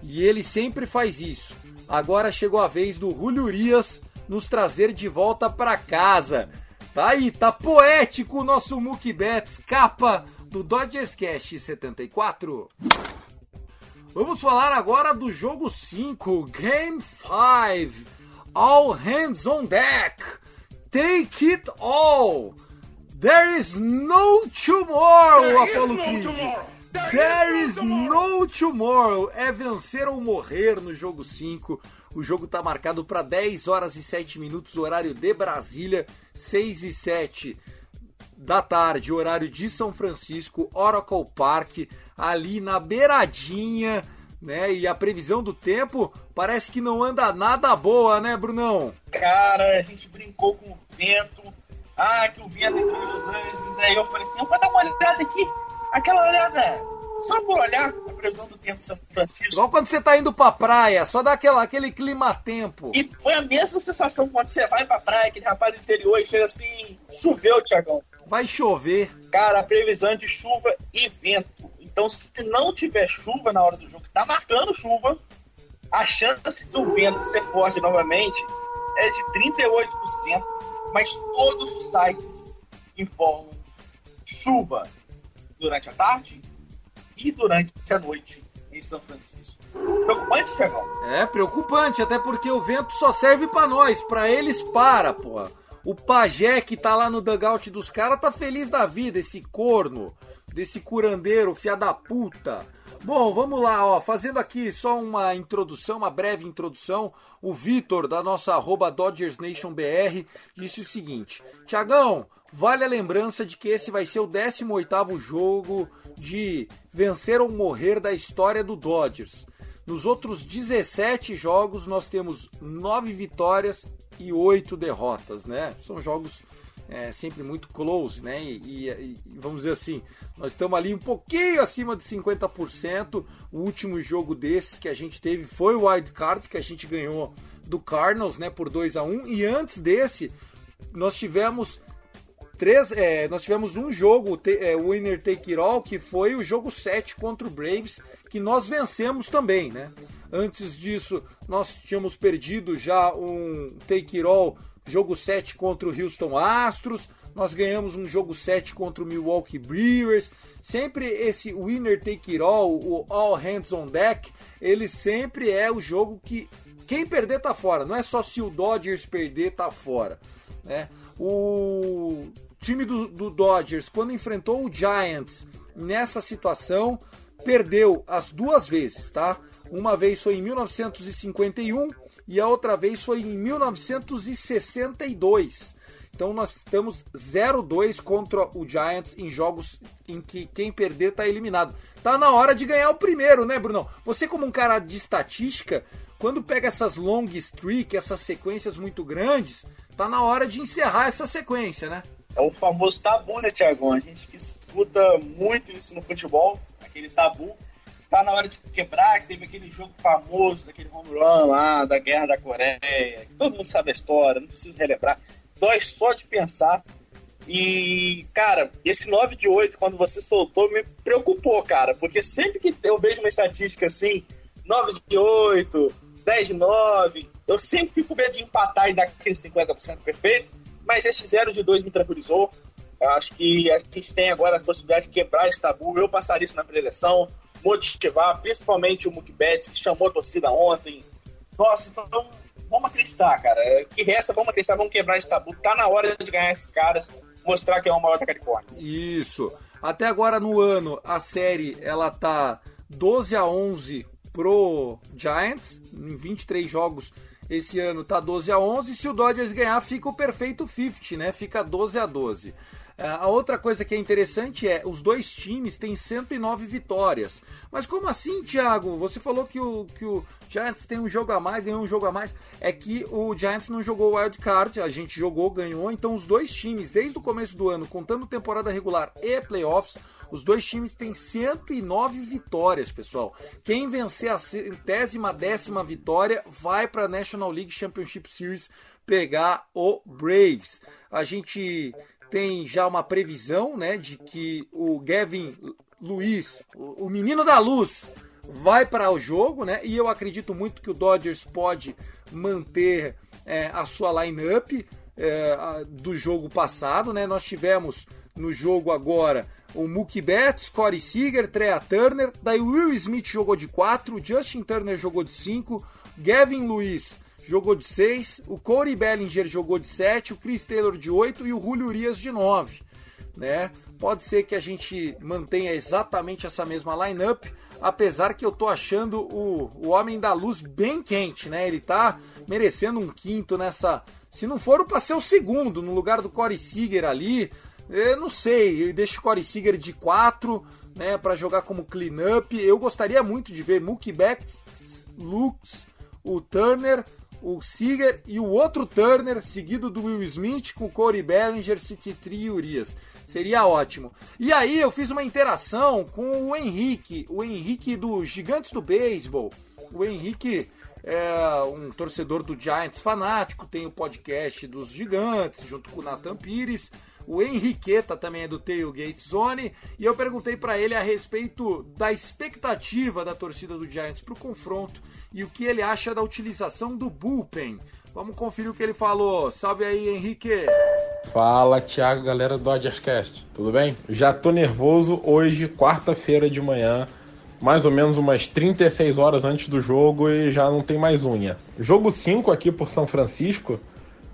E ele sempre faz isso. Agora chegou a vez do Julio Urias nos trazer de volta para casa. Tá aí, tá poético o nosso Mookie Betts, capa do Dodgers Cast 74. Vamos falar agora do jogo 5, Game 5. All hands on deck. Take it all. There is no tomorrow, Apollo Creed. There is no tomorrow. É vencer ou morrer no jogo 5. O jogo está marcado para 10 horas e 7 minutos, horário de Brasília, 6 e 7 da tarde, horário de São Francisco, Oracle Park, ali na beiradinha, né? E a previsão do tempo parece que não anda nada boa, né, Brunão? Cara, a gente brincou com o vento. Ah, que o vento entre Los Angeles. Aí eu falei assim: vou dar uma olhada aqui. Aquela olhada só por olhar a previsão do tempo de São Francisco. Igual quando você tá indo pra praia, só dá aquela, aquele clima-tempo. E foi a mesma sensação quando você vai pra praia, aquele rapaz do interior, e chega assim, choveu, Tiagão. Vai chover. Cara, a previsão é de chuva e vento. Então, se não tiver chuva na hora do jogo, tá marcando chuva, a chance do vento ser forte novamente é de 38%, mas todos os sites informam chuva durante a tarde e durante a noite em São Francisco. Preocupante, Thiagão? É, preocupante, até porque o vento só serve para nós, para eles para, pô. O pajé que tá lá no dugout dos caras tá feliz da vida, esse corno, desse curandeiro, fia da puta. Bom, vamos lá, ó, fazendo aqui só uma introdução, uma breve introdução. O Vitor, da nossa arroba DodgersNationBR, disse o seguinte: Tiagão, vale a lembrança de que esse vai ser o 18º jogo de vencer ou morrer da história do Dodgers. Nos outros 17 jogos nós temos 9 vitórias e 8 derrotas, né? São jogos é, sempre muito close, né? E, e, e, vamos dizer assim, nós estamos ali um pouquinho acima de 50%. O último jogo desses que a gente teve foi o Wild Card, que a gente ganhou do Cardinals, né? Por 2 a 1 E antes desse, nós tivemos Três, é, nós tivemos um jogo, te, é, Winner Take It All, que foi o jogo 7 contra o Braves, que nós vencemos também, né? Antes disso, nós tínhamos perdido já um Take It All, jogo 7 contra o Houston Astros, nós ganhamos um jogo 7 contra o Milwaukee Brewers. Sempre esse winner take it all, o all hands on deck, ele sempre é o jogo que quem perder tá fora. Não é só se o Dodgers perder tá fora. Né? O time do, do Dodgers, quando enfrentou o Giants nessa situação, perdeu as duas vezes, tá? Uma vez foi em 1951 e a outra vez foi em 1962. Então nós estamos 0-2 contra o Giants em jogos em que quem perder tá eliminado. Tá na hora de ganhar o primeiro, né, Brunão? Você como um cara de estatística, quando pega essas long streak, essas sequências muito grandes, tá na hora de encerrar essa sequência, né? É o famoso tabu, né, Tiagão? A gente que escuta muito isso no futebol, aquele tabu. Tá na hora de quebrar, que teve aquele jogo famoso, daquele home run lá, da Guerra da Coreia, que todo mundo sabe a história, não preciso relembrar. Dói só de pensar. E, cara, esse 9 de 8, quando você soltou, me preocupou, cara, porque sempre que eu vejo uma estatística assim, 9 de 8, 10 de 9, eu sempre fico com medo de empatar e dar aquele 50% perfeito, mas esse 0 de 2 me tranquilizou. Acho que a gente tem agora a possibilidade de quebrar esse tabu. Eu passaria isso na preleção, motivar, principalmente o Mookie Betts, que chamou a torcida ontem. Nossa, então vamos acreditar, cara. Que resta, vamos acreditar, vamos quebrar esse tabu. Tá na hora de ganhar esses caras, mostrar que é o maior da Califórnia. Isso. Até agora no ano, a série ela tá 12 a 11 pro Giants, em 23 jogos esse ano tá 12 a 11. Se o Dodgers ganhar, fica o perfeito 50, né? Fica 12 a 12. É, a outra coisa que é interessante é os dois times têm 109 vitórias. Mas como assim, Thiago? Você falou que o, que o Giants tem um jogo a mais, ganhou um jogo a mais. É que o Giants não jogou wild card, a gente jogou, ganhou. Então os dois times, desde o começo do ano, contando temporada regular e playoffs, os dois times têm 109 vitórias, pessoal. Quem vencer a centésima décima vitória vai para a National League Championship Series pegar o Braves. A gente tem já uma previsão, né, de que o Gavin Luiz, o menino da luz, vai para o jogo, né? E eu acredito muito que o Dodgers pode manter é, a sua lineup é, do jogo passado, né? Nós tivemos no jogo agora o Mookie Betts, Corey Seager, Trea Turner, daí Will Smith jogou de 4, Justin Turner jogou de 5, Gavin Luiz jogou de 6, o Corey Bellinger jogou de 7, o Chris Taylor de 8 e o Julio Urias de 9, né? Pode ser que a gente mantenha exatamente essa mesma lineup, apesar que eu tô achando o, o Homem da Luz bem quente, né? Ele tá merecendo um quinto nessa. Se não for para ser o segundo, no lugar do Corey Seager ali, eu não sei, eu deixo o Corey Seager de 4, né, para jogar como clean-up. Eu gostaria muito de ver Mookie Betts, Lux, o Turner, o Seager e o outro Turner, seguido do Will Smith com Corey Bellinger, City e Urias. Seria ótimo. E aí eu fiz uma interação com o Henrique, o Henrique do Gigantes do Beisebol. O Henrique é um torcedor do Giants fanático, tem o podcast dos Gigantes, junto com o Nathan Pires. O Henriqueta também é do Tailgate Zone. E eu perguntei para ele a respeito da expectativa da torcida do Giants para o confronto e o que ele acha da utilização do bullpen. Vamos conferir o que ele falou. Salve aí, Henrique! Fala, Thiago, galera do Dodgerscast. Tudo bem? Já tô nervoso hoje, quarta-feira de manhã, mais ou menos umas 36 horas antes do jogo e já não tem mais unha. Jogo 5 aqui por São Francisco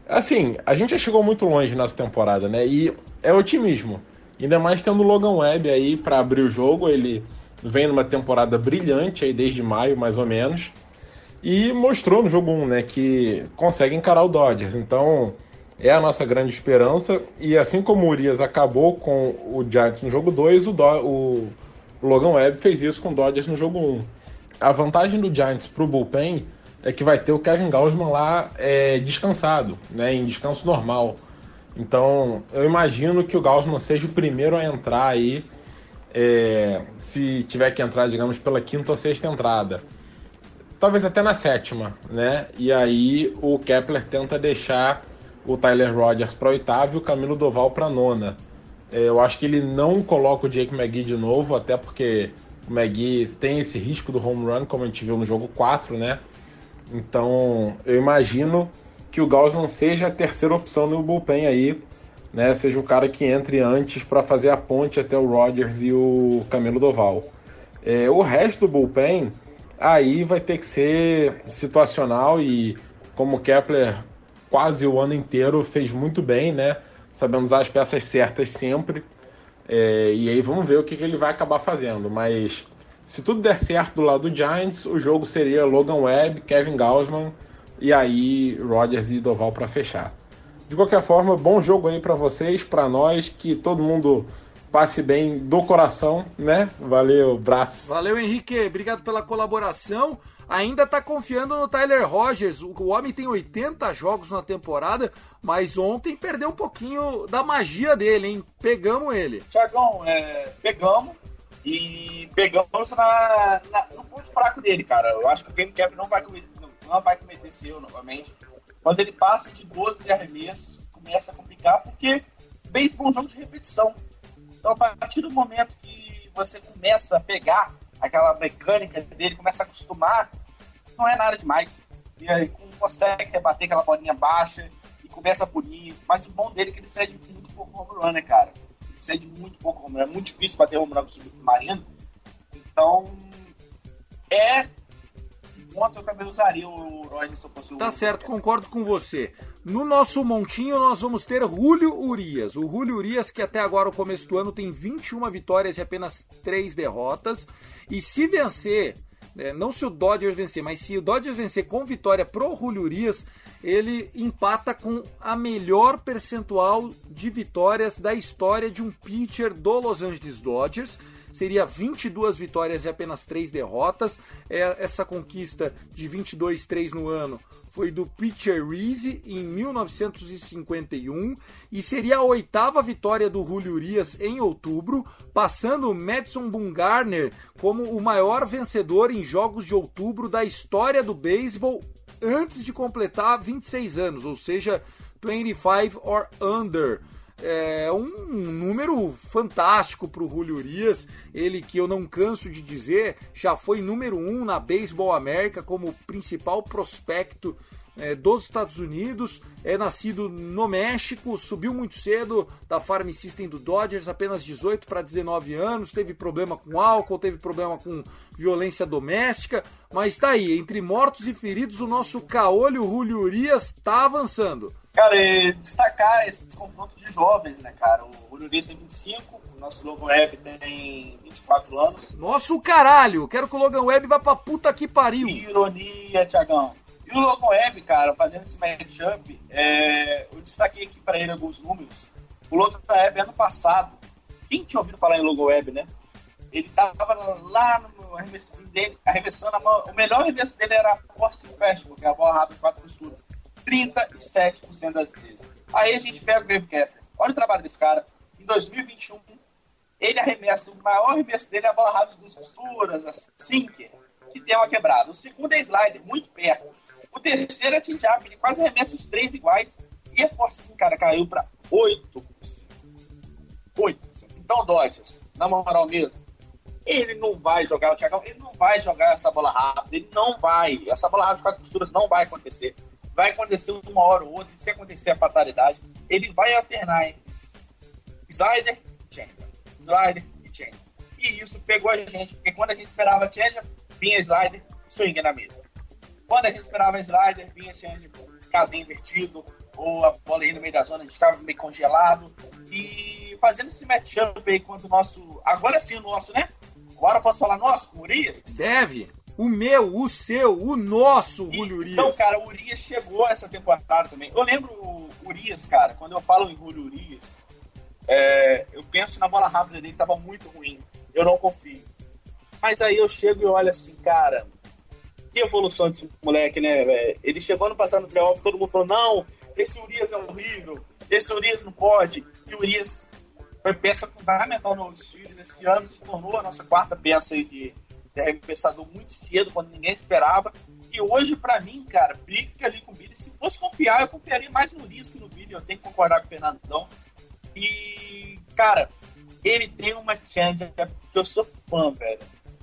Assim, a gente já chegou muito longe nessa temporada, né? E é otimismo. Ainda mais tendo o Logan Webb aí para abrir o jogo. Ele vem numa temporada brilhante aí desde maio, mais ou menos. E mostrou no jogo 1, né, que consegue encarar o Dodgers. Então, é a nossa grande esperança. E assim como o Urias acabou com o Giants no jogo 2, o, Do o Logan Webb fez isso com o Dodgers no jogo 1. A vantagem do Giants pro bullpen é que vai ter o Kevin Gausman lá é, descansado, né, em descanso normal. Então, eu imagino que o Gausman seja o primeiro a entrar aí, é, se tiver que entrar, digamos, pela quinta ou sexta entrada. Talvez até na sétima, né? E aí o Kepler tenta deixar o Tyler Rogers para oitavo e o Camilo Doval para nona. É, eu acho que ele não coloca o Jake McGee de novo, até porque o McGee tem esse risco do home run, como a gente viu no jogo 4, né? Então, eu imagino que o Gauss seja a terceira opção no bullpen aí, né? Seja o cara que entre antes para fazer a ponte até o Rodgers e o Camelo Doval. É, o resto do bullpen, aí vai ter que ser situacional e como o Kepler quase o ano inteiro fez muito bem, né? Sabendo usar as peças certas sempre. É, e aí vamos ver o que, que ele vai acabar fazendo. Mas se tudo der certo do lado do Giants, o jogo seria Logan Webb, Kevin Gaussman e aí Rodgers e Doval para fechar. De qualquer forma, bom jogo aí para vocês, para nós, que todo mundo passe bem do coração, né? Valeu, braço. Valeu, Henrique. Obrigado pela colaboração. Ainda tá confiando no Tyler Rogers. O homem tem 80 jogos na temporada, mas ontem perdeu um pouquinho da magia dele, hein? Pegamos ele. Tiagão, é, pegamos e pegamos na, na, no ponto fraco dele, cara. Eu acho que o Game Cap não vai cometer, não vai cometer erro novamente. Quando ele passa de 12 arremessos, começa a complicar, porque beisebol é um jogo de repetição. Então, a partir do momento que você começa a pegar aquela mecânica dele, começa a acostumar, não é nada demais. E aí consegue rebater aquela bolinha baixa e começa a punir. Mas o bom dele é que ele cede muito pouco home run, né, cara? Cede muito pouco home run. É muito difícil bater home run com o submarino. Então, é ponto, eu também usaria o Roger se eu fosse o. Tá certo, concordo com você. No nosso montinho, nós vamos ter Julio Urias. O Julio Urias, que até agora, o começo do ano, tem 21 vitórias e apenas 3 derrotas. E se vencer, é, não se o Dodgers vencer, mas se o Dodgers vencer com vitória pro Julio ele empata com a melhor percentual de vitórias da história de um pitcher do Los Angeles Dodgers seria 22 vitórias e apenas 3 derrotas. É, essa conquista de 22-3 no ano foi do Pitcher Reese em 1951 e seria a oitava vitória do Julio Urias em outubro, passando o Madison Bumgarner como o maior vencedor em jogos de outubro da história do beisebol antes de completar 26 anos, ou seja, 25 or under é um número fantástico para o Julio Urias. Ele que eu não canso de dizer, já foi número um na Baseball América como principal prospecto é, dos Estados Unidos. É nascido no México, subiu muito cedo da Farm System do Dodgers, apenas 18 para 19 anos. Teve problema com álcool, teve problema com violência doméstica, mas está aí, entre mortos e feridos, o nosso caolho Julio Urias está avançando. Cara, e destacar esse confronto de jovens, né, cara? O Urias tem 25, o nosso Logan Webb tem 24 anos. Nosso caralho! Quero que o Logan Webb vá pra puta que pariu! Que ironia, Tiagão. E o Logan Webb, cara, fazendo esse matchup, é... eu destaquei aqui pra ele alguns números. O Logan Webb, ano passado, quem tinha ouvido falar em Logan Webb, né? Ele tava lá no arremesso dele, arremessando, a... o melhor arremesso dele era a Force Festival, que é a bola rápida quatro costuras. 37% das vezes. Aí a gente pega o Grave Kepler. Olha o trabalho desse cara. Em 2021, ele arremessa, o maior arremesso dele é a bola rápida dos costuras, a sinker, que tem uma quebrada. O segundo é slider, muito perto. O terceiro é change-up, ele quase arremessa os três iguais. E a forcinha, cara, caiu para 8%. 8%. Então, Dodgers, na moral mesmo, ele não vai jogar o Thiagão, ele não vai jogar essa bola rápida, ele não vai. Essa bola rápida de quatro costuras não vai acontecer vai acontecer uma hora ou outra, e se acontecer a fatalidade, ele vai alternar entre slider e changer, slider e changer. E isso pegou a gente, porque quando a gente esperava changer, vinha slider, swing na mesa. Quando a gente esperava slider, vinha changer, casinho invertido, ou a bola aí no meio da zona, a gente ficava meio congelado. E fazendo esse matchup aí contra o nosso. Agora sim o nosso, né? Agora posso falar nosso, Urias? Deve. O meu, o seu, o nosso, Julio Urias. Então, cara, o Urias chegou essa temporada também. Eu lembro o Urias, cara, quando eu falo em Julio Urias, é, eu penso na bola rápida dele, tava muito ruim. Eu não confio. Mas aí eu chego e olho assim, cara, que evolução desse moleque, né, velho? Ele chegou no passado no playoff, todo mundo falou, não, esse Urias é horrível, esse Urias não pode. E o Urias foi peça fundamental no Steelers. Esse ano se tornou a nossa quarta peça aí de de arremessador muito cedo, quando ninguém esperava. E hoje, para mim, cara, briga ali com o Billy. Se fosse confiar, eu confiaria mais no Liz que no Billy. Eu tenho que concordar com o Fernandão. E, cara, ele tem uma chance que eu sou fã, velho.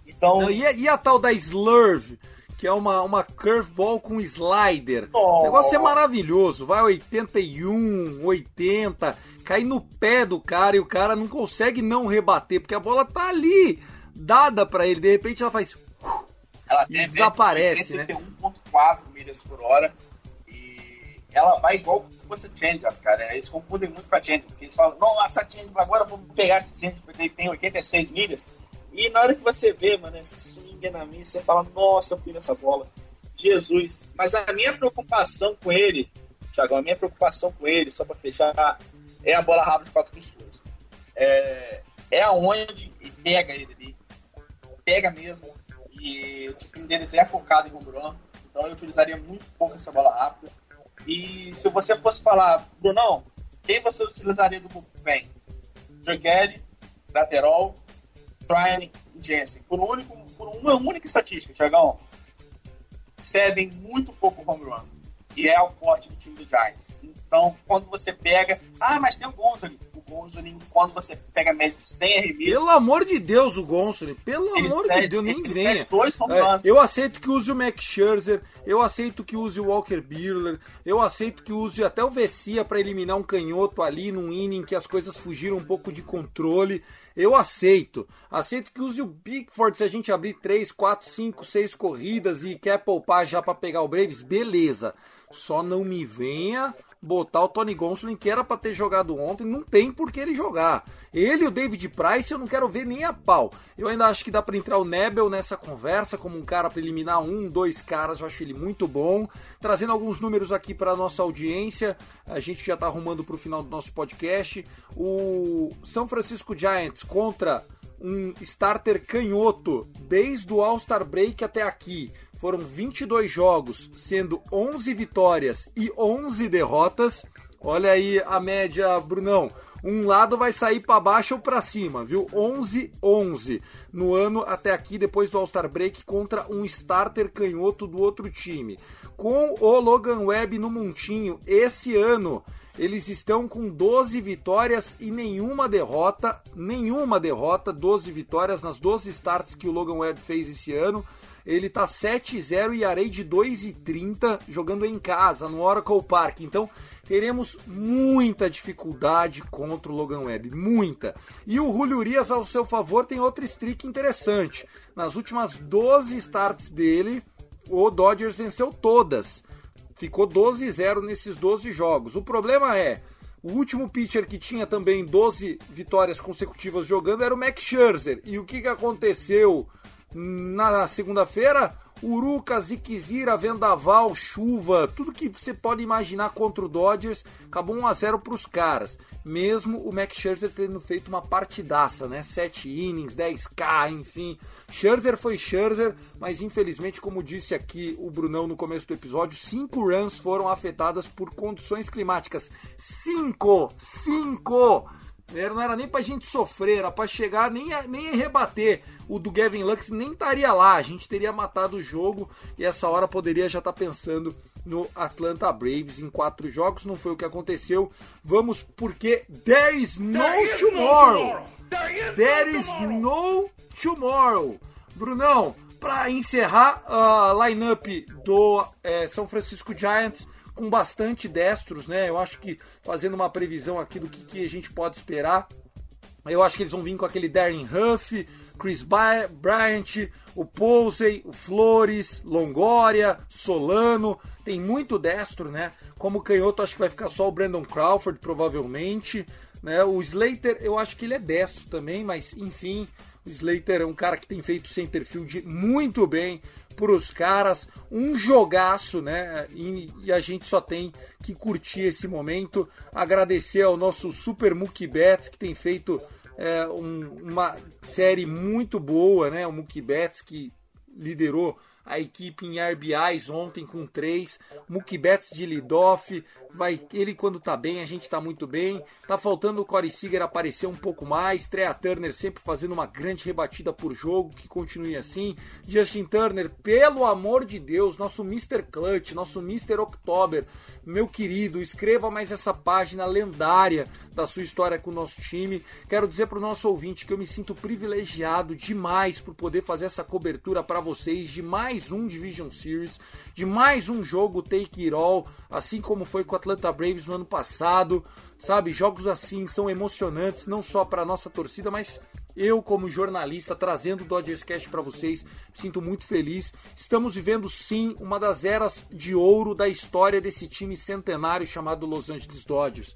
Então. Não, e, a, e, a, tal da Slurve? Que é uma, uma curveball com slider. O negócio é maravilhoso. Vai 81, 80, cai no pé do cara e o cara não consegue não rebater, porque a bola tá ali dada para ele, de repente ela faz. Ela E desaparece, né? 1.4 milhas por hora. E ela vai igual fosse change-up, cara. Eles confundem muito com a change porque eles falam, nossa, change agora vamos pegar esse change porque ele tem 86 milhas. E na hora que você vê, mano, esse swing na mim, você fala, nossa, eu fui nessa bola. Jesus. Mas a minha preocupação com ele, Thiago, a minha preocupação com ele, só pra fechar, é a bola rápida de quatro pessoas. É, é aonde pega ele ali. Pega mesmo. E o time deles é focado em home run. Então eu utilizaria muito pouco essa bola rápida. E se você fosse falar, Brunão, quem você utilizaria do bullpen? Joe Kelly, Lateral, Brian e Jensen. Por, um único, por uma única estatística, Thiagão, cedem muito pouco home run. E é o forte do time do Giants. Então, quando você pega. Ah, mas tem o Gonzolin. Gonzolin, quando você pega médio de 100 arremessos. Pelo amor de Deus, o Gonsolin. Pelo Ele amor de cede- Deus, nem venha. É, eu aceito que use o Max Scherzer, eu aceito que use o Walker Buehler, eu aceito que use até o Vessia para eliminar um canhoto ali num inning que as coisas fugiram um pouco de controle. Eu aceito. Aceito que use o Bigford se a gente abrir 3, 4, 5, 6 corridas e quer poupar já para pegar o Braves, beleza. Só não me venha botar o Tony Gonsolin, que era para ter jogado ontem, não tem por que ele jogar. Ele e o David Price eu não quero ver nem a pau. Eu ainda acho que dá para entrar o Nebel nessa conversa como um cara para eliminar um, dois caras, eu acho ele muito bom. Trazendo alguns números aqui para nossa audiência, a gente já tá arrumando para o final do nosso podcast. O São Francisco Giants contra um starter canhoto desde o All-Star Break até aqui. Foram 22 jogos, sendo 11 vitórias e 11 derrotas. Olha aí a média, Brunão. Um lado vai sair para baixo ou para cima, viu? 11-11 no ano até aqui, depois do All-Star Break, contra um starter canhoto do outro time. Com o Logan Webb no montinho, esse ano eles estão com 12 vitórias e nenhuma derrota, nenhuma derrota, 12 vitórias nas 12 starts que o Logan Webb fez esse ano. Ele tá 7-0 e arei de 2,30 jogando em casa, no Oracle Park. Então, teremos muita dificuldade contra o Logan Webb, muita. E o Julio Urias, ao seu favor, tem outro streak interessante. Nas últimas 12 starts dele, o Dodgers venceu todas. Ficou 12-0 nesses 12 jogos. O problema é, o último pitcher que tinha também 12 vitórias consecutivas jogando era o Max Scherzer. E o que, que aconteceu na segunda-feira? Uruca, Ziquezira, Vendaval, chuva, tudo que você pode imaginar contra o Dodgers, acabou 1 a 0 para os caras. Mesmo o Max Scherzer tendo feito uma partidaça, né? 7 innings, 10k, enfim. Scherzer foi Scherzer, mas infelizmente, como disse aqui o Brunão no começo do episódio, 5 runs foram afetadas por condições climáticas. 5! 5! Não era nem pra gente sofrer, era pra chegar nem, nem rebater. O do Gavin Lux nem estaria lá, a gente teria matado o jogo e essa hora poderia já estar pensando no Atlanta Braves em quatro jogos. Não foi o que aconteceu. Vamos porque there is no tomorrow. There is no tomorrow. Brunão, para encerrar a lineup do é, São Francisco Giants com bastante destros, né? Eu acho que fazendo uma previsão aqui do que, que a gente pode esperar. Eu acho que eles vão vir com aquele Darren Huff, Chris Bryant, o Posey, o Flores, Longoria, Solano. Tem muito destro, né? Como canhoto, acho que vai ficar só o Brandon Crawford, provavelmente. Né? O Slater, eu acho que ele é destro também, mas enfim. O Slater é um cara que tem feito centerfield muito bem para os caras, um jogaço, né? E, e, a gente só tem que curtir esse momento. Agradecer ao nosso Super Mookie Betts que tem feito é, um, uma série muito boa, né? O Mookie Betts que liderou a equipe em RBIs ontem com três. Mookie Betts de leadoff. Vai, ele quando tá bem, a gente tá muito bem. Tá faltando o Corey Seager aparecer um pouco mais. Trea Turner sempre fazendo uma grande rebatida por jogo. Que continue assim. Justin Turner, pelo amor de Deus, nosso Mr. Clutch, nosso Mr. October. Meu querido, escreva mais essa página lendária da sua história com o nosso time. Quero dizer pro nosso ouvinte que eu me sinto privilegiado demais por poder fazer essa cobertura para vocês de mais um Division Series, de mais um jogo Take It All, assim como foi com o Atlanta Braves no ano passado. Sabe, jogos assim são emocionantes não só para nossa torcida, mas Eu, como jornalista, trazendo o Dodgers Cast para vocês, sinto muito feliz. Estamos vivendo, sim, uma das eras de ouro da história desse time centenário chamado Los Angeles Dodgers.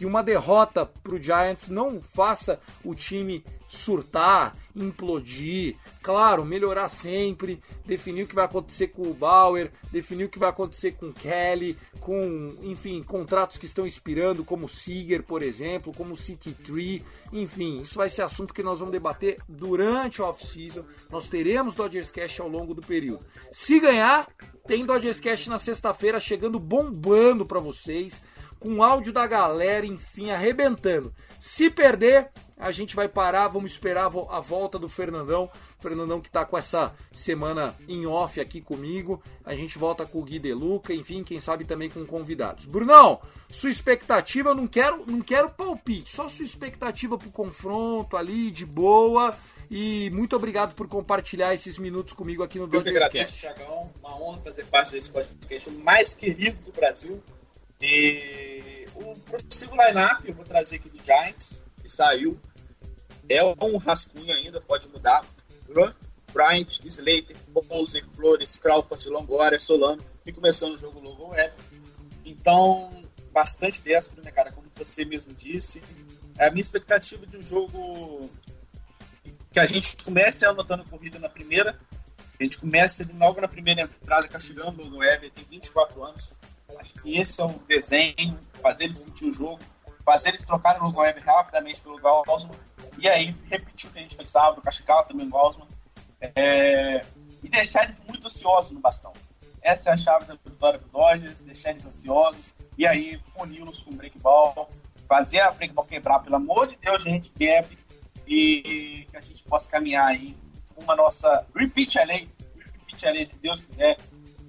Que uma derrota para o Giants não faça o time surtar, implodir, claro, melhorar sempre, definir o que vai acontecer com o Bauer, definir o que vai acontecer com o Kelly, com, enfim, contratos que estão expirando, como o Seager, por exemplo, como o City Tree, enfim, isso vai ser assunto que nós vamos debater durante a off-season. Nós teremos Dodgers Cash ao longo do período. Se ganhar, tem Dodgers Cash na sexta-feira chegando bombando para vocês, com áudio da galera, enfim, arrebentando. Se perder, a gente vai parar, vamos esperar a volta do Fernandão. Fernandão que está com essa semana em off aqui comigo. A gente volta com o Gui De Luca, enfim, quem sabe também com convidados. Brunão, sua expectativa, eu não quero, não quero palpite, só sua expectativa pro confronto ali, de boa. E muito obrigado por compartilhar esses minutos comigo aqui no que agradeço, Thiagão. Uma honra fazer parte desse podcast mais querido do Brasil. E o possível line-up eu vou trazer aqui do Giants, que saiu. É um rascunho ainda, pode mudar. Ruth, Bryant, Slater, Bowser, Flores, Crawford, Longoria, Solano. E começando o jogo Logo Web. Então, bastante destro, né, cara? Como você mesmo disse. É a minha expectativa de um jogo que a gente comece anotando corrida na primeira. A gente começa logo na primeira entrada, castigando o Web, tem 24 anos. Acho que esse é o desenho, fazer eles sentir o jogo, fazer eles trocarem o web rapidamente pelo Gaussman, e aí repetir o que a gente fez sábado, castigar também Gaussman, é, e deixar eles muito ansiosos no bastão. Essa é a chave da vitória do Dodgers, deixar eles ansiosos, e aí puni-los com break ball, fazer a break ball quebrar, pelo amor de Deus, gente quebre, e que a gente possa caminhar aí uma nossa repeat LA, repeat LA, se Deus quiser,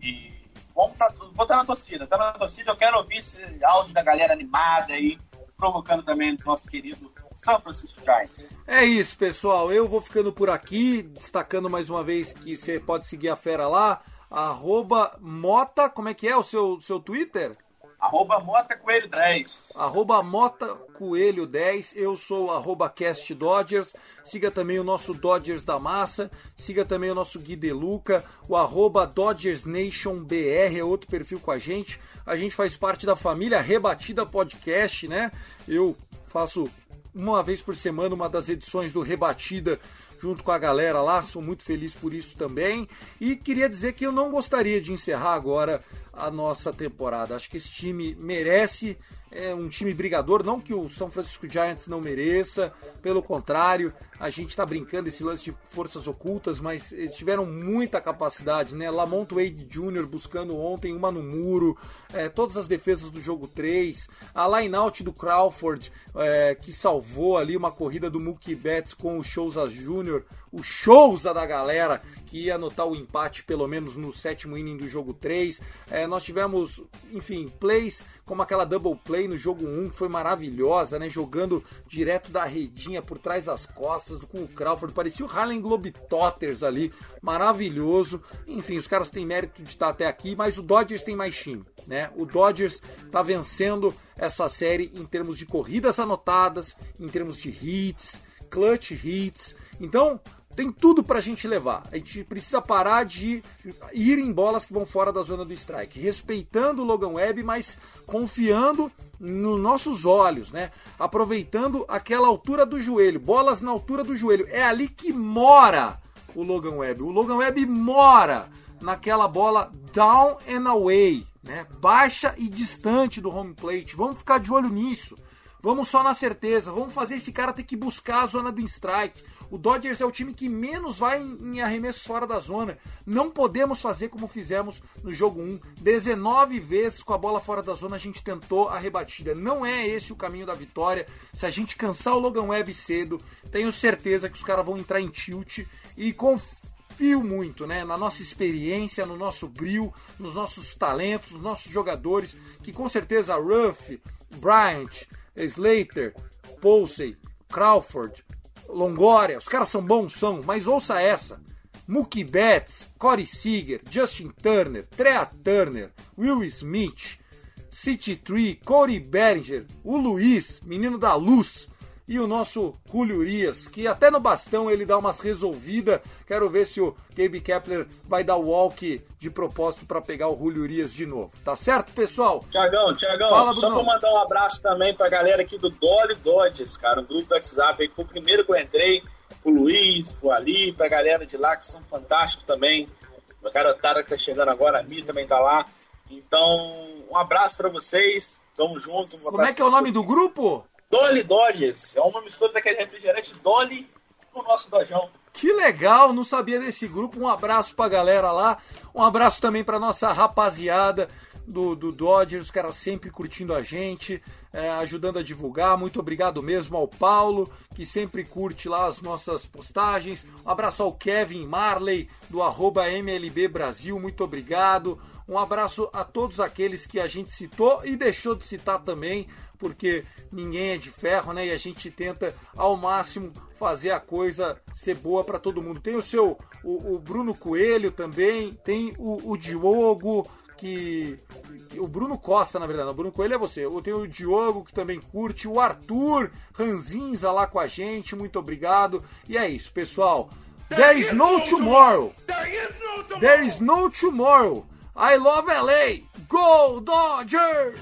e vamos tá, vou estar na torcida, tá na torcida, eu quero ouvir esse áudio da galera animada aí, provocando também o nosso querido São Francisco Giants. É isso, pessoal. Eu vou ficando por aqui, destacando mais uma vez que você pode seguir a fera lá, arroba Mota, como é que é o seu, seu Twitter? Arroba Mota Coelho 10. Arroba Mota Coelho 10. Eu sou arroba Cast Dodgers. Siga também o nosso Dodgers da Massa. Siga também o nosso Gui De Luca. O arroba Dodgers Nation BR é outro perfil com a gente. A gente faz parte da família Rebatida Podcast, né? Eu faço uma vez por semana uma das edições do Rebatida junto com a galera lá, sou muito feliz por isso também. E queria dizer que eu não gostaria de encerrar agora a nossa temporada. Acho que esse time merece é um time brigador, não que o São Francisco Giants não mereça, pelo contrário, a gente está brincando esse lance de forças ocultas, mas eles tiveram muita capacidade, né? Lamont Wade Jr. buscando ontem uma no muro, é, todas as defesas do jogo 3, a line-out do Crawford, é, que salvou ali uma corrida do Mookie Betts com o Souza Jr., o Souza da galera, que ia anotar o empate pelo menos no sétimo inning do jogo 3. É, nós tivemos, enfim, plays como aquela double play no jogo 1, que foi maravilhosa, né? Jogando direto da redinha por trás das costas com o Crawford. Parecia o Harlem Globetrotters ali, maravilhoso. Enfim, os caras têm mérito de estar até aqui, mas o Dodgers tem mais time, né? O Dodgers está vencendo essa série em termos de corridas anotadas, em termos de hits, clutch hits. Então, tem tudo pra gente levar. A gente precisa parar de ir em bolas que vão fora da zona do strike, respeitando o Logan Webb, mas confiando nos nossos olhos, né? Aproveitando aquela altura do joelho, bolas na altura do joelho. É ali que mora o Logan Webb. O Logan Webb mora naquela bola down and away, né? Baixa e distante do home plate. Vamos ficar de olho nisso. Vamos só na certeza, vamos fazer esse cara ter que buscar a zona do strike. O Dodgers é o time que menos vai em arremessos fora da zona. Não podemos fazer como fizemos no jogo 1. 19 vezes com a bola fora da zona a gente tentou a rebatida. Não é esse o caminho da vitória. Se a gente cansar o Logan Webb cedo, tenho certeza que os caras vão entrar em tilt e confio muito, né, na nossa experiência, no nosso brilho, nos nossos talentos, nos nossos jogadores, que com certeza Ruff, Bryant, Slater, Posey, Crawford, Longoria, os caras são bons, são, mas ouça essa. Mookie Betts, Corey Seager, Justin Turner, Trea Turner, Will Smith, City Tree, Corey Bellinger, o Luiz, menino da luz, e o nosso Julio Urias, que até no bastão ele dá umas resolvidas. Quero ver se o Gabe Kepler vai dar o walk de propósito para pegar o Julio Urias de novo. Tá certo, pessoal? Tiagão, Tiagão, Fala, só pra mandar um abraço também pra galera aqui do Dolly Dodgers, cara, um grupo do WhatsApp aí, que foi o primeiro que eu entrei, o Luiz, o Ali, pra galera de lá que são fantásticos também. A garotada que tá chegando agora, a Mi também tá lá. Então, um abraço pra vocês, tamo junto. Como é que é o nome do grupo? Dolly Dodgers, é uma mistura daquele refrigerante Dolly com o nosso dojão. Que legal, não sabia desse grupo. Um abraço pra galera lá. Um abraço também pra nossa rapaziada do, do Dodgers, os caras sempre curtindo a gente, é, ajudando a divulgar. Muito obrigado mesmo ao Paulo, que sempre curte lá as nossas postagens. Um abraço ao Kevin Marley, do arroba MLB Brasil, muito obrigado. Um abraço a todos aqueles que a gente citou e deixou de citar também, porque ninguém é de ferro, né? E a gente tenta ao máximo fazer a coisa ser boa para todo mundo. Tem o seu, o, o Bruno Coelho também, tem o, o Diogo, que, que- O Bruno Costa, na verdade, o Bruno Coelho é você. Eu tenho o Diogo, que também curte, o Arthur Ranzinza lá com a gente, muito obrigado. E é isso, pessoal. There is no tomorrow. There is no tomorrow. I love LA. Go Dodgers!